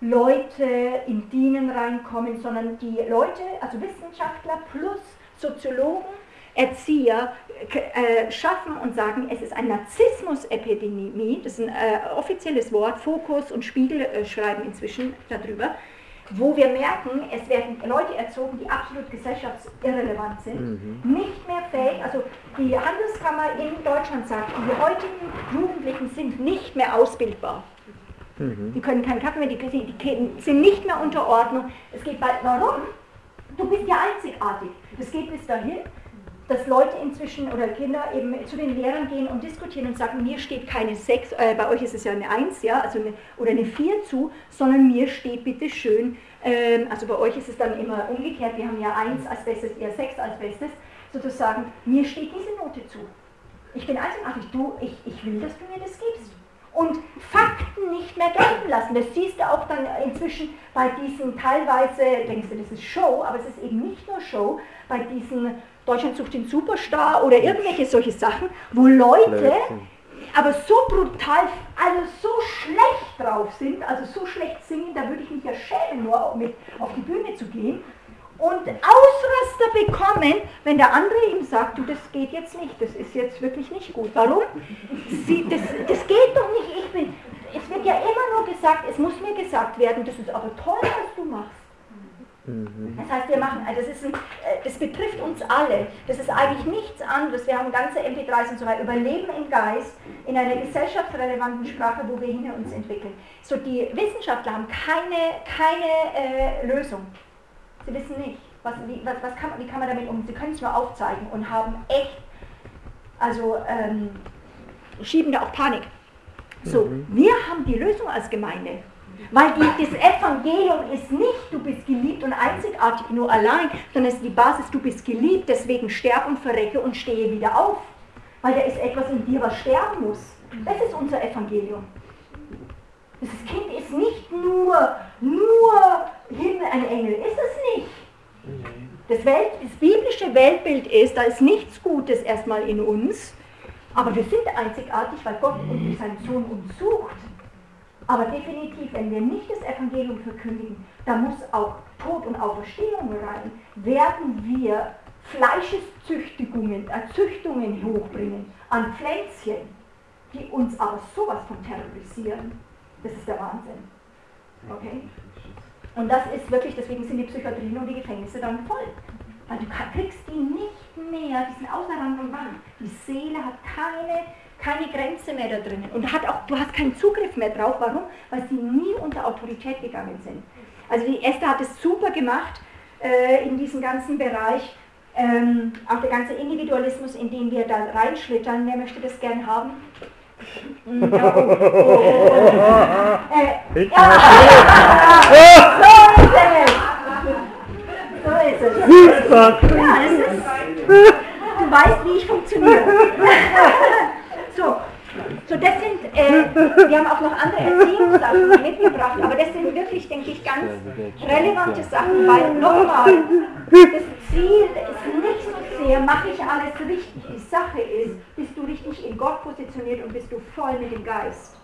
Leute in Dienen reinkommen, sondern die Leute, also Wissenschaftler plus Soziologen, Erzieher äh, schaffen und sagen, es ist eine Narzissmus-Epidemie, das ist ein äh, offizielles Wort, Fokus und Spiegel äh, schreiben inzwischen darüber, wo wir merken, es werden Leute erzogen, die absolut gesellschaftsirrelevant sind, mhm. nicht mehr fähig, also die Handelskammer in Deutschland sagt, die heutigen Jugendlichen sind nicht mehr ausbildbar. Mhm. Die können keinen Kaffee mehr, die, die, sind nicht mehr unter Ordnung. Es geht bald, warum? Du bist ja einzigartig. Das geht bis dahin, dass Leute inzwischen oder Kinder eben zu den Lehrern gehen und diskutieren und sagen, mir steht keine 6, äh, bei euch ist es ja eine 1, ja, also eine, oder eine 4 zu, sondern mir steht bitte schön, ähm, also bei euch ist es dann immer umgekehrt, wir haben ja 1 als Bestes, ihr 6 als Bestes, sozusagen, mir steht diese Note zu. Ich bin einzigartig, du, ich, ich will, dass du mir das gibst und Fakten nicht mehr gelten lassen. Das siehst du auch dann inzwischen bei diesen teilweise, denkst du, das ist Show, aber es ist eben nicht nur Show, bei diesen Deutschland sucht den Superstar oder irgendwelche solche Sachen, wo Leute aber so brutal, also so schlecht drauf sind, also so schlecht singen, da würde ich mich ja schämen, nur mit auf die Bühne zu gehen und Ausraster bekommen, wenn der andere ihm sagt, du, das geht jetzt nicht, das ist jetzt wirklich nicht gut. Warum? Sie, das, das geht doch nicht, ich bin, es wird ja immer nur gesagt, es muss mir gesagt werden, das ist aber toll, was du machst. Mhm. Das heißt, wir machen, also das, ist ein, äh, das betrifft uns alle. Das ist eigentlich nichts anderes. Wir haben ganze MP3s und so weiter. Überleben im Geist, in einer gesellschaftsrelevanten Sprache, wo wir hin uns entwickeln. So, die Wissenschaftler haben keine, keine äh, Lösung. Sie wissen nicht, was, wie, was, was kann, wie kann man damit umgehen. Sie können es nur aufzeigen und haben echt, also ähm, schieben da auch Panik. So, mhm. wir haben die Lösung als Gemeinde. Weil die, das Evangelium ist nicht, du bist geliebt und einzigartig nur allein, sondern es ist die Basis, du bist geliebt, deswegen sterb und verrecke und stehe wieder auf. Weil da ist etwas in dir, was sterben muss. Das ist unser Evangelium. Das Kind ist nicht nur, nur Himmel, ein Engel, ist es nicht. Das, Welt, das biblische Weltbild ist, da ist nichts Gutes erstmal in uns, aber wir sind einzigartig, weil Gott und sein Sohn uns sucht. Aber definitiv, wenn wir nicht das Evangelium verkündigen, da muss auch Tod und Auferstehung rein, werden wir Fleischeszüchtigungen, Erzüchtungen hochbringen an Pflänzchen, die uns aber sowas von terrorisieren. Das ist der Wahnsinn. Okay? Und das ist wirklich, deswegen sind die Psychiatrien und die Gefängnisse dann voll. Weil du kriegst die nicht mehr, die sind außer Rand und Wand. Die Seele hat keine, keine Grenze mehr da drinnen. Und hat auch, du hast keinen Zugriff mehr drauf. Warum? Weil sie nie unter Autorität gegangen sind. Also die Esther hat es super gemacht äh, in diesem ganzen Bereich. Ähm, auch der ganze Individualismus, in den wir da reinschlittern. Wer möchte das gern haben? Ja, oh, oh, oh, äh, ja. So ist es. So ist es. Ja, das ist, du weißt, wie ich funktioniere. So, das sind, äh, wir haben auch noch andere Erziehungssachen mitgebracht, aber das sind wirklich, denke ich, ganz relevante Sachen, weil nochmal, das Ziel ist nicht so sehr, mache ich alles richtig. Die Sache ist, bist du richtig in Gott positioniert und bist du voll mit dem Geist.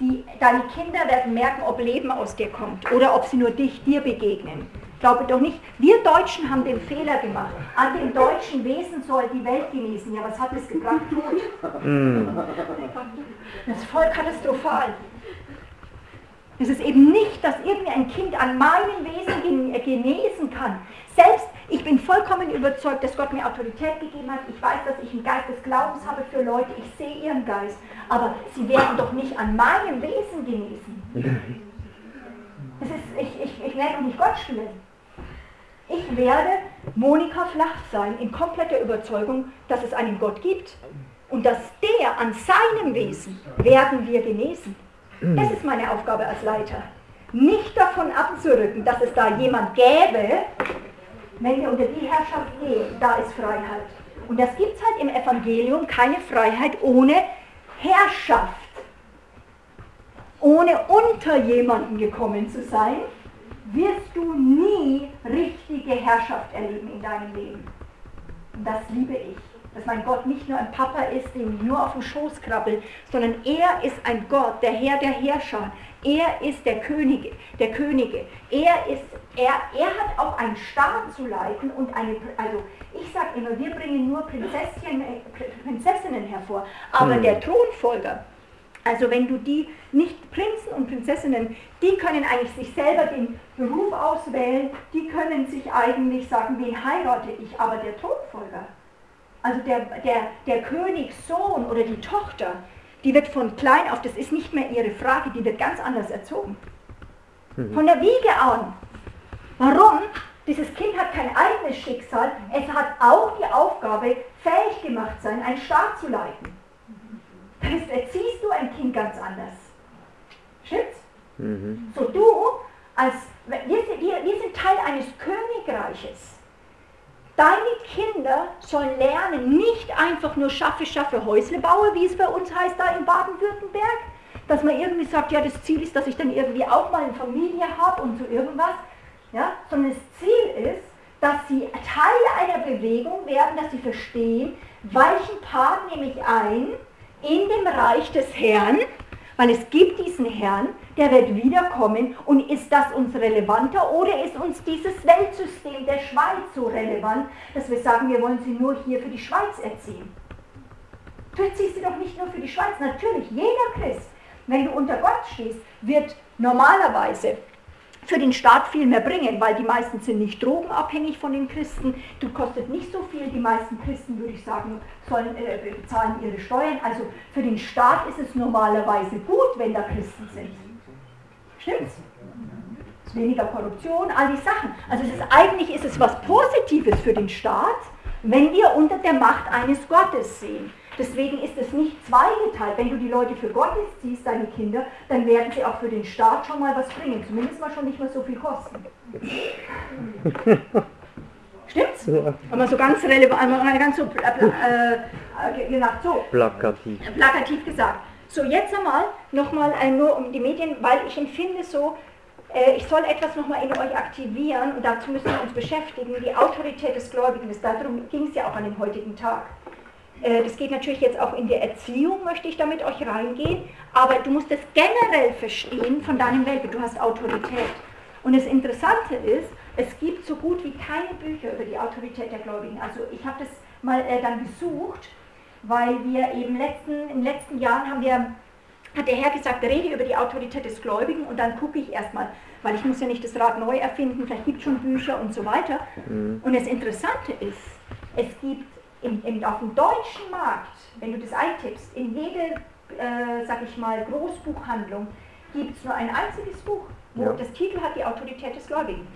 Die, deine Kinder werden merken, ob Leben aus dir kommt oder ob sie nur dich, dir begegnen. Glaube doch nicht, wir Deutschen haben den Fehler gemacht. An dem deutschen Wesen soll die Welt genießen. Ja, was hat es gebracht? Tod. Mm. Das ist voll katastrophal. Es ist eben nicht, dass irgendein Kind an meinem Wesen genesen kann. Selbst ich bin vollkommen überzeugt, dass Gott mir Autorität gegeben hat. Ich weiß, dass ich einen Geist des Glaubens habe für Leute. Ich sehe ihren Geist. Aber sie werden doch nicht an meinem Wesen genesen. Ist, ich, ich, ich werde doch nicht Gott spielen. Ich werde Monika Flach sein in kompletter Überzeugung, dass es einen Gott gibt. Und dass der an seinem Wesen werden wir genesen. Das ist meine Aufgabe als Leiter. Nicht davon abzurücken, dass es da jemand gäbe, wenn wir unter die Herrschaft gehen, da ist Freiheit. Und das gibt es halt im Evangelium, keine Freiheit ohne Herrschaft. Ohne unter jemanden gekommen zu sein, wirst du nie richtige Herrschaft erleben in deinem Leben. Und das liebe ich dass mein Gott nicht nur ein Papa ist, den nur auf dem Schoß krabbelt, sondern er ist ein Gott, der Herr der Herrscher. Er ist der Könige, der Könige. Er ist, er, er hat auch einen Staat zu leiten und eine, also ich sage immer, wir bringen nur Prinzesschen, Prinzessinnen hervor, aber hm. der Thronfolger Also wenn du die nicht Prinzen und Prinzessinnen, die können eigentlich sich selber den Beruf auswählen, die können sich eigentlich sagen, wen heirate ich, aber der Thronfolger, also der, der, der Königssohn oder die Tochter, die wird von klein auf, das ist nicht mehr ihre Frage, die wird ganz anders erzogen. Mhm. Von der Wiege an. Warum? Dieses Kind hat kein eigenes Schicksal, es hat auch die Aufgabe, fähig gemacht sein, einen Staat zu leiten. Das erziehst du ein Kind ganz anders. Stimmt's? Mhm. So du, als, wir, wir, wir sind Teil eines Königreiches. Deine Kinder sollen lernen, nicht einfach nur schaffe, schaffe, Häusle baue, wie es bei uns heißt da in Baden-Württemberg, dass man irgendwie sagt, ja, das Ziel ist, dass ich dann irgendwie auch mal eine Familie habe und so irgendwas, ja, sondern das Ziel ist, dass sie Teil einer Bewegung werden, dass sie verstehen, welchen Part nehme ich ein in dem Reich des Herrn, weil es gibt diesen Herrn, der wird wiederkommen und ist das uns relevanter oder ist uns dieses Weltsystem der Schweiz so relevant, dass wir sagen, wir wollen sie nur hier für die Schweiz erziehen. Du erziehst sie doch nicht nur für die Schweiz, natürlich, jeder Christ, wenn du unter Gott stehst, wird normalerweise für den Staat viel mehr bringen, weil die meisten sind nicht drogenabhängig von den Christen. Du kostet nicht so viel. Die meisten Christen, würde ich sagen, sollen, äh, bezahlen ihre Steuern. Also für den Staat ist es normalerweise gut, wenn da Christen sind. Stimmt's? Weniger Korruption, all die Sachen. Also ist, eigentlich ist es was Positives für den Staat, wenn wir unter der Macht eines Gottes sehen. Deswegen ist es nicht zweigeteilt. Wenn du die Leute für Gott ziehst, deine Kinder, dann werden sie auch für den Staat schon mal was bringen. Zumindest mal schon nicht mehr so viel kosten. Stimmt's? Ja. Aber so ganz relevant, ganz so, äh, äh, gesagt, so. Plakativ. Plakativ gesagt. So, jetzt einmal nochmal äh, nur um die Medien, weil ich empfinde so, ich soll etwas nochmal in euch aktivieren und dazu müssen wir uns beschäftigen, die Autorität des Gläubigen. Darum ging es ja auch an dem heutigen Tag. Äh, das geht natürlich jetzt auch in der Erziehung, möchte ich da mit euch reingehen, aber du musst es generell verstehen von deinem Weltbild. Du hast Autorität. Und das Interessante ist, es gibt so gut wie keine Bücher über die Autorität der Gläubigen. Also ich habe das mal äh, dann gesucht, weil wir eben letzten, in den letzten Jahren haben wir, hat der Herr gesagt, rede über die Autorität des Gläubigen und dann gucke ich erstmal, weil ich muss ja nicht das Rad neu erfinden, vielleicht gibt es schon Bücher und so weiter. Mhm. Und das Interessante ist, es gibt im, im, auf dem deutschen Markt, wenn du das eintippst, in jede, äh, sag ich mal, Großbuchhandlung gibt es nur ein einziges Buch, wo ja. das Titel hat die Autorität des Gläubigen.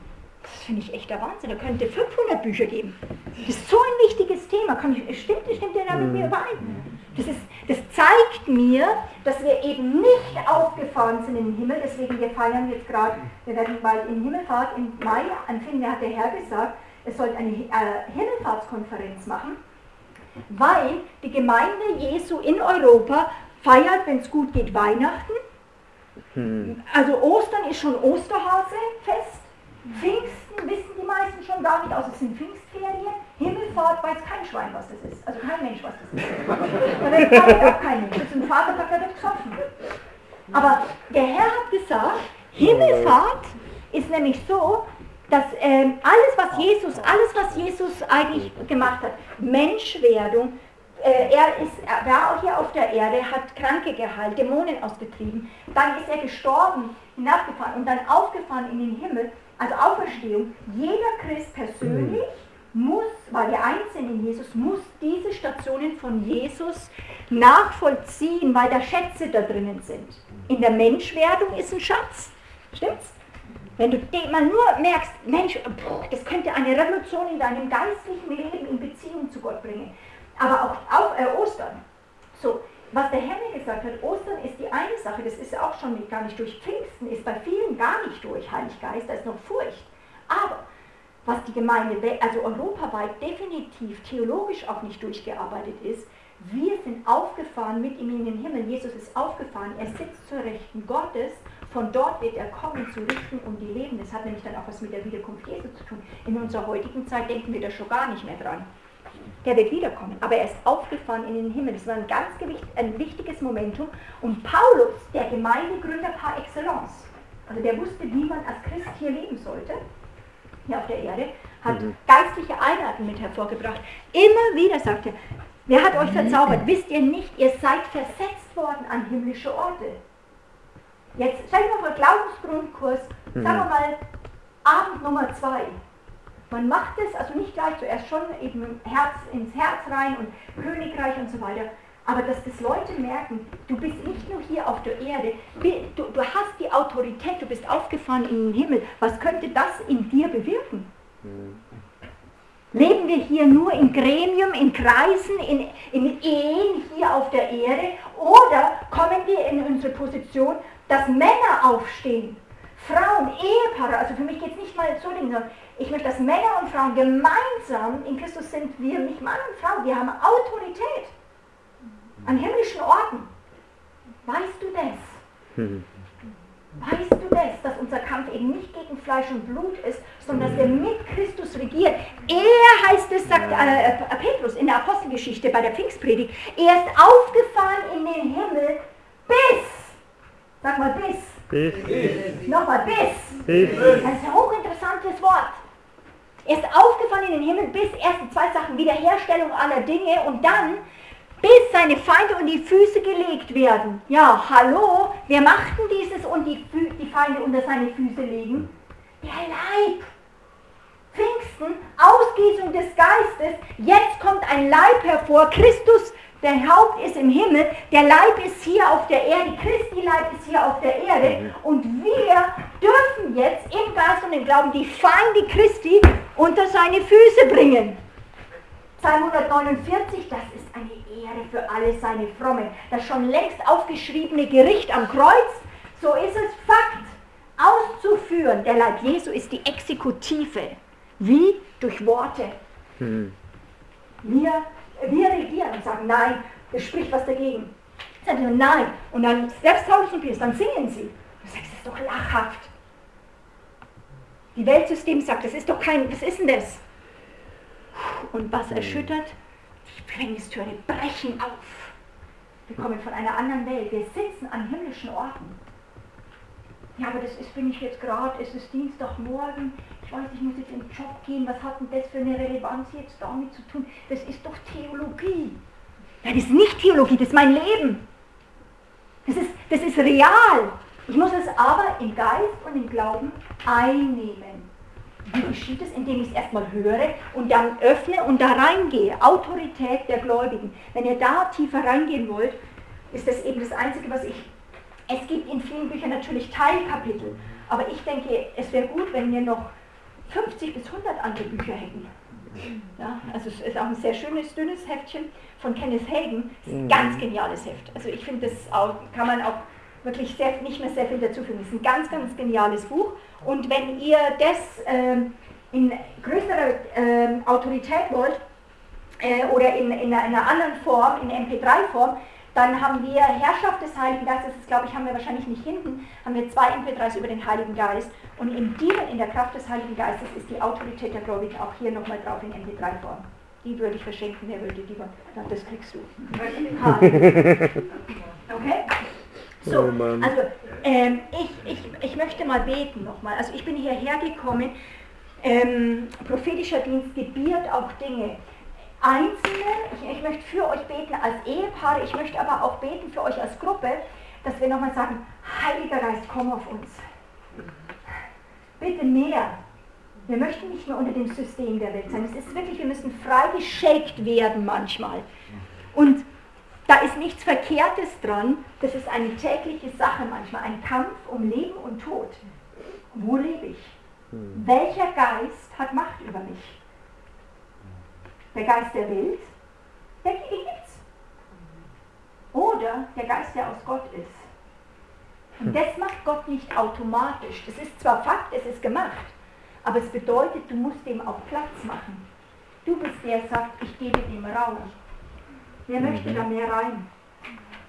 Das finde ich echt der Wahnsinn. Da könnte 500 Bücher geben. Das ist so ein wichtiges Thema. Ich, stimmt, stimmt der da mit mir mhm. überein? Das, ist, das zeigt mir, dass wir eben nicht aufgefahren sind in den Himmel. Deswegen, wir feiern jetzt gerade, wir werden bald in Himmelfahrt im Mai anfangen. Da hat der Herr gesagt, es sollte eine äh, Himmelfahrtskonferenz machen weil die Gemeinde Jesu in Europa feiert, wenn es gut geht, Weihnachten. Hm. Also Ostern ist schon Osterhasefest. Pfingsten wissen die meisten schon gar nicht, außer es sind Pfingstferien. Himmelfahrt weiß kein Schwein, was das ist. Also kein Mensch, was das ist. Da wird auch kein Mensch. Das ist ein Vatertag, der wird gesoffen. Aber der Herr hat gesagt, Himmelfahrt ist nämlich so, dass ähm, alles, was Jesus, alles, was Jesus eigentlich gemacht hat, Menschwerdung, äh, er, ist, er war auch hier auf der Erde, hat Kranke geheilt, Dämonen ausgetrieben, dann ist er gestorben, hinabgefahren und dann aufgefahren in den Himmel, also Auferstehung. Jeder Christ persönlich muss, weil wir eins sind in Jesus, muss diese Stationen von Jesus nachvollziehen, weil da Schätze da drinnen sind. In der Menschwerdung ist ein Schatz, stimmt's? Wenn du mal nur merkst, Mensch, das könnte eine Revolution in deinem geistlichen Leben in Beziehung zu Gott bringen. Aber auch, auch äh, Ostern. So, was der Herr mir gesagt hat, Ostern ist die eine Sache, das ist auch schon gar nicht durch Pfingsten, ist bei vielen gar nicht durch Heiliggeist, da ist noch Furcht. Aber was die Gemeinde, also europaweit definitiv theologisch auch nicht durchgearbeitet ist, wir sind aufgefahren mit ihm in den Himmel. Jesus ist aufgefahren, er sitzt zur Rechten Gottes von dort wird er kommen zu richten und die leben. Das hat nämlich dann auch was mit der Wiederkunft Jesu zu tun. In unserer heutigen Zeit denken wir da schon gar nicht mehr dran. Der wird wiederkommen. Aber er ist aufgefahren in den Himmel. Das war ein ganz ein wichtiges Momentum. Und Paulus, der Gemeindegründer par excellence, also der wusste, wie man als Christ hier leben sollte, hier auf der Erde, hat mhm. geistliche Einheiten mit hervorgebracht. Immer wieder sagt er, wer hat euch verzaubert? Wisst ihr nicht, ihr seid versetzt worden an himmlische Orte. Jetzt stell dir mal vor, Glaubensgrundkurs, mhm. sagen wir mal, Abend Nummer zwei. Man macht es, also nicht gleich zuerst schon eben Herz, ins Herz rein und Königreich und so weiter, aber dass das Leute merken, du bist nicht nur hier auf der Erde, du, du hast die Autorität, du bist aufgefahren in den Himmel. Was könnte das in dir bewirken? Leben wir hier nur in Gremium, in Kreisen, in, in Ehen hier auf der Erde oder kommen wir in unsere Position, dass Männer aufstehen, Frauen, Ehepaare, also für mich geht es nicht mal so, sondern ich möchte, dass Männer und Frauen gemeinsam, in Christus sind wir nicht Mann und Frau, wir haben Autorität an himmlischen Orten. Weißt du das? Hm. Weißt du das, dass unser Kampf eben nicht gegen Fleisch und Blut ist, sondern dass wir mit Christus regieren? Er heißt es, sagt äh, äh, Petrus in der Apostelgeschichte bei der Pfingstpredigt, er ist aufgefahren in den Himmel bis, sag mal bis, bis. bis. nochmal bis. bis. Das ist ein hochinteressantes Wort. Er ist aufgefahren in den Himmel bis erste zwei Sachen, Wiederherstellung aller Dinge und dann bis seine Feinde unter die Füße gelegt werden. Ja, hallo, wer macht denn dieses und die, die Feinde unter seine Füße legen? Der Leib. Pfingsten, Ausgießung des Geistes, jetzt kommt ein Leib hervor, Christus, der Haupt ist im Himmel, der Leib ist hier auf der Erde, Christi Leib ist hier auf der Erde und wir dürfen jetzt im Geist und im Glauben die Feinde Christi unter seine Füße bringen. Psalm 149, das ist eine Ehre für alle seine Frommen. Das schon längst aufgeschriebene Gericht am Kreuz, so ist es Fakt. Auszuführen, der Leib Jesu ist die Exekutive. Wie? Durch Worte. Hm. Wir, wir regieren und sagen, nein, es spricht was dagegen. Sagen sie, nein. Und dann, selbst und Petrus, dann singen sie. Du sagst, das ist doch lachhaft. Die Weltsystem sagt, das ist doch kein, was ist denn das? Und was hm. erschüttert? Gefängnistüren brechen auf. Wir kommen von einer anderen Welt. Wir sitzen an himmlischen Orten. Ja, aber das ist, bin ich jetzt gerade, es ist Dienstagmorgen, ich weiß, ich muss jetzt in den Job gehen, was hat denn das für eine Relevanz jetzt damit zu tun? Das ist doch Theologie. Ja, das ist nicht Theologie, das ist mein Leben. Das ist, das ist real. Ich muss es aber im Geist und im Glauben einnehmen. Wie geschieht es? Indem ich es erstmal höre und dann öffne und da reingehe. Autorität der Gläubigen. Wenn ihr da tiefer reingehen wollt, ist das eben das Einzige, was ich... Es gibt in vielen Büchern natürlich Teilkapitel, aber ich denke, es wäre gut, wenn wir noch 50 bis 100 andere Bücher hätten. Ja, also es ist auch ein sehr schönes, dünnes Heftchen von Kenneth Hagen. Ein ganz mhm. geniales Heft. Also ich finde, das auch, kann man auch wirklich sehr, nicht mehr sehr viel dazufügen. Es ist ein ganz, ganz geniales Buch. Und wenn ihr das ähm, in größerer ähm, Autorität wollt äh, oder in, in, einer anderen Form, in MP3-Form, dann haben wir Herrschaft des Heiligen Geistes, das glaube ich, haben wir wahrscheinlich nicht hinten, haben wir zwei MP3s über den Heiligen Geist. Und in dienen, in der Kraft des Heiligen Geistes, ist die Autorität der Gläubigen auch hier nochmal drauf in MP3-Form. Die würde ich verschenken, wer würde lieber? Das kriegst du. Okay? So, oh also ähm, ich, ich, ich möchte mal beten nochmal. Also ich bin hierher gekommen, ähm, prophetischer Dienst gebiert auch Dinge. Einzelne, ich, ich möchte für euch beten als Ehepaare, ich möchte aber auch beten für euch als Gruppe, dass wir nochmal sagen, Heiliger Geist, komm auf uns. Bitte mehr. Wir möchten nicht mehr unter dem System der Welt sein. Es ist wirklich, wir müssen freigeschickt werden manchmal. Und da ist nichts Verkehrtes dran, das ist eine tägliche Sache manchmal, ein Kampf um Leben und Tod. Wo lebe ich? Hm. Welcher Geist hat Macht über mich? Der Geist der Welt? Der gibt's. Oder der Geist, der aus Gott ist. Und das macht Gott nicht automatisch. Das ist zwar Fakt, es ist gemacht, aber es bedeutet, du musst dem auch Platz machen. Du bist der, der sagt, ich gebe dem Raum. Wer möchte da mehr rein?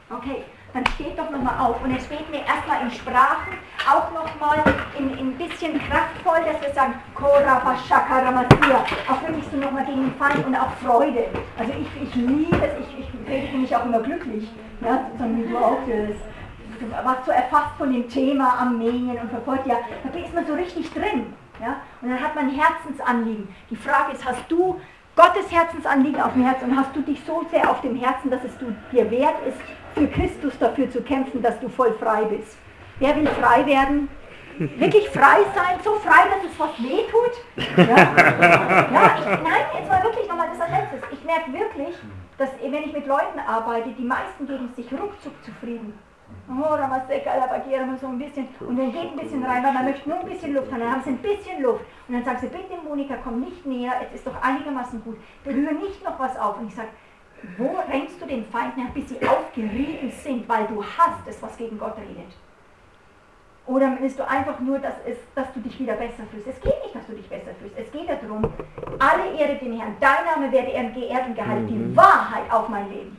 Okay, dann steht doch nochmal auf. Und es steht mir erstmal in Sprachen, auch nochmal in, in ein bisschen kraftvoll, dass wir sagen, Kora Bashakaramatiya. Auch wirklich so nochmal gegen den Feind und auch Freude. Also ich, ich liebe es, ich, ich predige mich auch immer glücklich. Ja, sondern wie du auch das. Warst so erfasst von dem Thema Armenien und verfolgt, ja, da ist man so richtig drin. Ja? Und dann hat man Herzensanliegen. Die Frage ist, hast du Gottes Herzensanliegen auf dem Herzen und hast du dich so sehr auf dem Herzen, dass es du dir wert ist, für Christus dafür zu kämpfen, dass du voll frei bist? Wer will frei werden? Wirklich frei sein, so frei, dass es was wehtut? Ja, ja ich, nein, jetzt mal wirklich nochmal das als. Ich merke wirklich, dass wenn ich mit Leuten arbeite, die meisten geben sich ruckzuck zufrieden. Oh, so ein bisschen. Und dann geht ein bisschen rein, weil man möchte nur ein bisschen Luft haben. Dann haben sie ein bisschen Luft. Und dann sagen sie, bitte Monika, komm nicht näher, es ist doch einigermaßen gut. Berühre nicht noch was auf. Und ich sage, wo rennst du den Feind nach, bis sie aufgerieben sind, weil du hast es, was gegen Gott redet? Oder willst du einfach nur, dass, es, dass du dich wieder besser fühlst? Es geht nicht, dass du dich besser fühlst. Es geht darum, alle Ehre den Herrn. Dein Name werde geehrt und gehalten. Die mhm. Wahrheit auf mein Leben.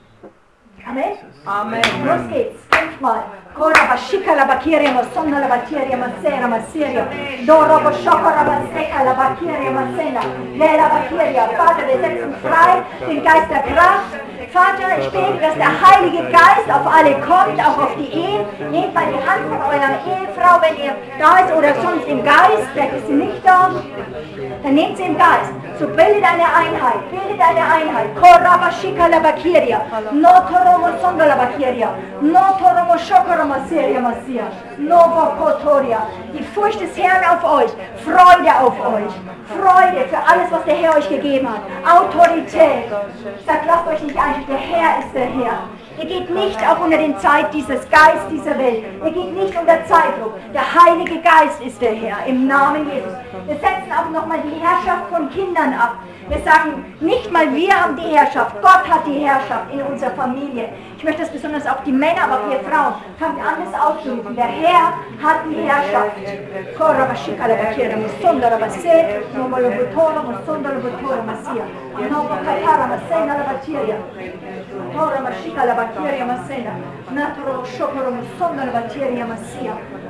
Amen. Amen. Los geht's. Fünfmal. Kora bashika la bakiria masonna la bakiria masera maseria. Doro boshokora baseka la bakiria masena. Le la bakiria. Vater, wir setzen frei den Geist der Kraft. Vater, ich bete, dass der Heilige Geist auf alle kommt, auch auf die Ehen. Nehmt mal die Hand von eurer Ehefrau, wenn ihr da ist oder sonst im Geist. Vielleicht ist sie nicht da. Dann nehmt sie im Geist. So bilde deine Einheit. Bilde deine Einheit. Kora bashika la bakiria. No toromo sonda la bakiria. No toromo shokora maseria masia. No bokotoria. Die Furcht des Herrn auf euch. Freude auf euch. Freude für alles, was der Herr euch gegeben hat. Autorität. Sagt, lasst euch nicht ein der Herr ist der Herr. Ihr geht nicht auch unter den Zeit dieses Geist dieser Welt. Ihr geht nicht unter Zeitdruck. Der Heilige Geist ist der Herr, im Namen Jesus. Wir setzen auch nochmal die Herrschaft von Kindern ab. Wir sagen nicht mal, wir haben die Herrschaft. Gott hat die Herrschaft in unserer Familie. Ich möchte das besonders auch die Männer, aber auch ihr Frauen, fangt an, das aufzurufen. Der Herr hat die Herrschaft.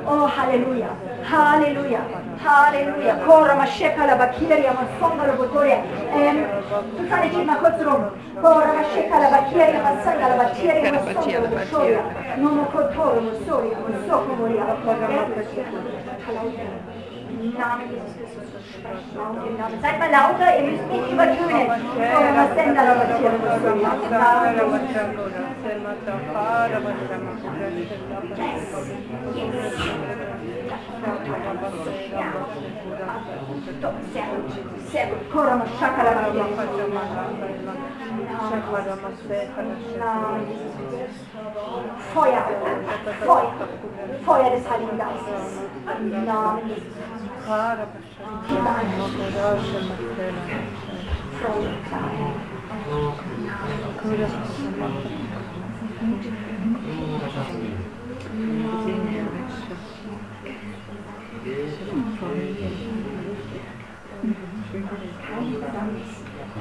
Oh, Halleluja, Halleluja, Halleluja. Kora Masheka la Bacteria Masonda la Bacteria. Ähm, Susanne, geht mal kurz rum. Kora Masheka la Bacteria Masonda la Bacteria Masonda la Bacteria. Nomo Kotoro Musoria, Musoko Moria. Namen Jesus Christus zu sprechen. Seid mal lauter, ihr müsst nicht übertönen. Sehr gut, sehr gut. Korama Shakala Feuer, Feuer, Feuer des Heiligen Geistes. Im Namen Jesus.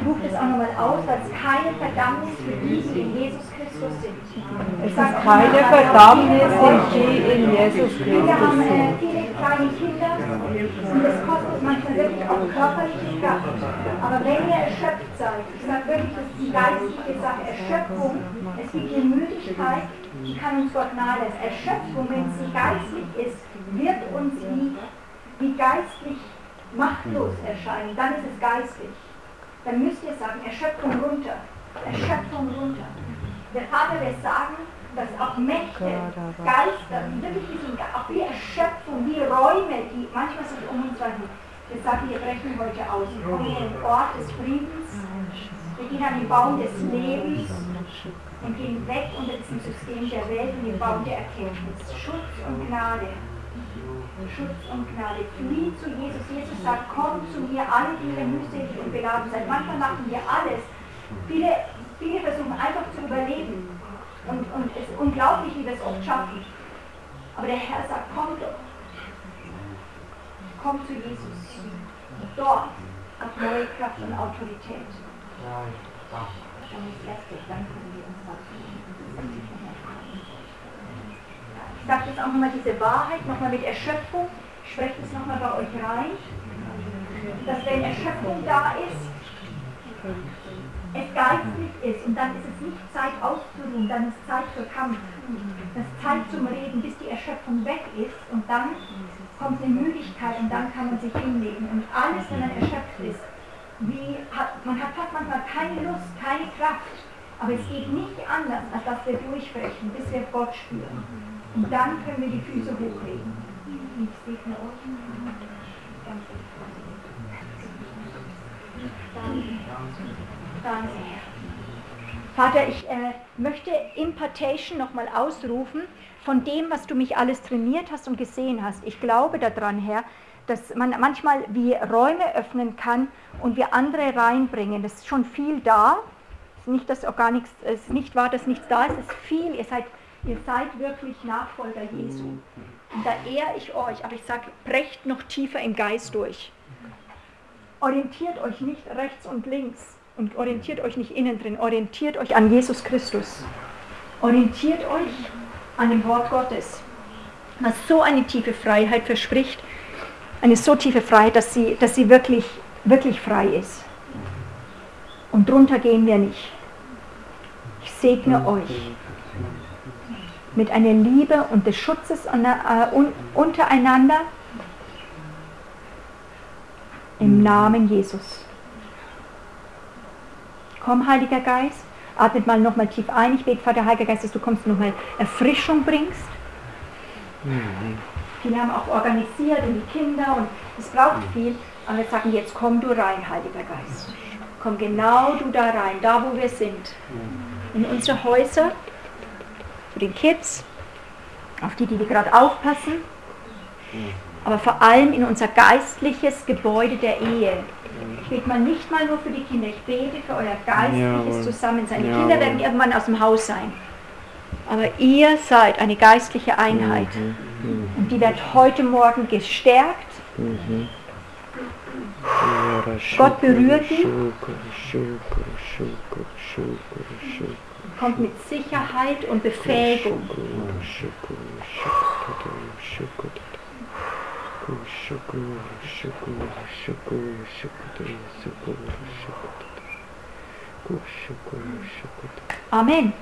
Ruft es auch nochmal aus, weil es keine Verdammnis für die, die in Jesus Christus sind. Es ist keine Verdammnis in die in Jesus Christus Wir haben äh, viele kleine Kinder und das kostet manchmal wirklich auch körperliche Kraft. Aber wenn ihr erschöpft seid, ich sage wirklich, das ist die geistliche Sache, Erschöpfung, es gibt eine Möglichkeit, die kann uns Gott nahe lassen. Erschöpfung, wenn sie geistlich ist, wird uns wie, wie geistlich machtlos erscheinen, dann ist es geistlich. Dann müsst ihr sagen, Erschöpfung runter, Erschöpfung runter. Der Vater wird sagen, dass auch Mächte, Geister, wirklich diesen, auch wie Erschöpfung, wie Räume, die manchmal sich um uns halten. Wir sagen, wir brechen heute aus und kommen in den Ort des Friedens. Wir gehen an den Baum des Lebens und gehen weg unter diesem System der Welt und den Baum der Erkenntnis. Schutz und Gnade. Schutz und Gnade. Flieh zu Jesus. Jesus sagt, komm zu mir, alle, die ihr mühselig und beladen seid. Manchmal machen wir alles. Viele, viele versuchen einfach zu überleben. Und, und es ist unglaublich, wie wir es oft schaffen. Aber der Herr sagt, komm doch. Komm zu Jesus. Dort hat neue Kraft und Autorität. Ich sage jetzt auch nochmal diese Wahrheit, nochmal mit Erschöpfung. Sprecht es nochmal bei euch rein. Dass wenn Erschöpfung da ist, es geistlich ist und dann ist es nicht Zeit auszuruhen, dann ist Zeit für Kampf. Das ist Zeit zum Reden, bis die Erschöpfung weg ist und dann kommt eine Müdigkeit und dann kann man sich hinlegen. Und alles, wenn man erschöpft ist, wie hat, man hat fast manchmal keine Lust, keine Kraft, aber es geht nicht anders, als dass wir durchbrechen, bis wir Gott spüren. Und dann können wir die Füße hochlegen. Vater, ich äh, möchte Impartation nochmal ausrufen von dem, was du mich alles trainiert hast und gesehen hast. Ich glaube daran, Herr, dass man manchmal wie Räume öffnen kann und wir andere reinbringen. Es ist schon viel da. Es ist nicht, dass auch gar nichts, es ist nicht wahr, dass nichts da ist. Es ist viel. Ihr seid, ihr seid wirklich Nachfolger Jesu. Und da ehre ich euch. Aber ich sage, brecht noch tiefer im Geist durch. Orientiert euch nicht rechts und links und orientiert euch nicht innen drin. Orientiert euch an Jesus Christus. Orientiert euch an dem Wort Gottes, was so eine tiefe Freiheit verspricht, eine so tiefe Freiheit, dass sie, dass sie wirklich, wirklich frei ist. Und drunter gehen wir nicht. Ich segne euch mit einer Liebe und des Schutzes äh, untereinander im Namen Jesus. Komm, Heiliger Geist, atmet mal nochmal tief ein. Ich bete, Vater, Heiliger Geist, dass du kommst und nochmal Erfrischung bringst. Mhm. Viele haben auch organisiert und die Kinder und es braucht mhm. viel. Aber wir sagen, jetzt komm du rein, Heiliger Geist. Komm genau du da rein, da wo wir sind. In unsere Häuser, für den Kids, auf die, die, gerade aufpassen, aber vor allem in unser geistliches Gebäude der Ehe. Ich bete mal nicht mal nur für die Kinder, ich bete für euer geistliches Zusammensein. Die Kinder werden irgendwann aus dem Haus sein. Aber ihr seid eine geistliche Einheit. Mhm. Und die wird heute Morgen gestärkt. Mhm. Gott berührt die. Kommt mit Sicherheit und Befähigung. Amen.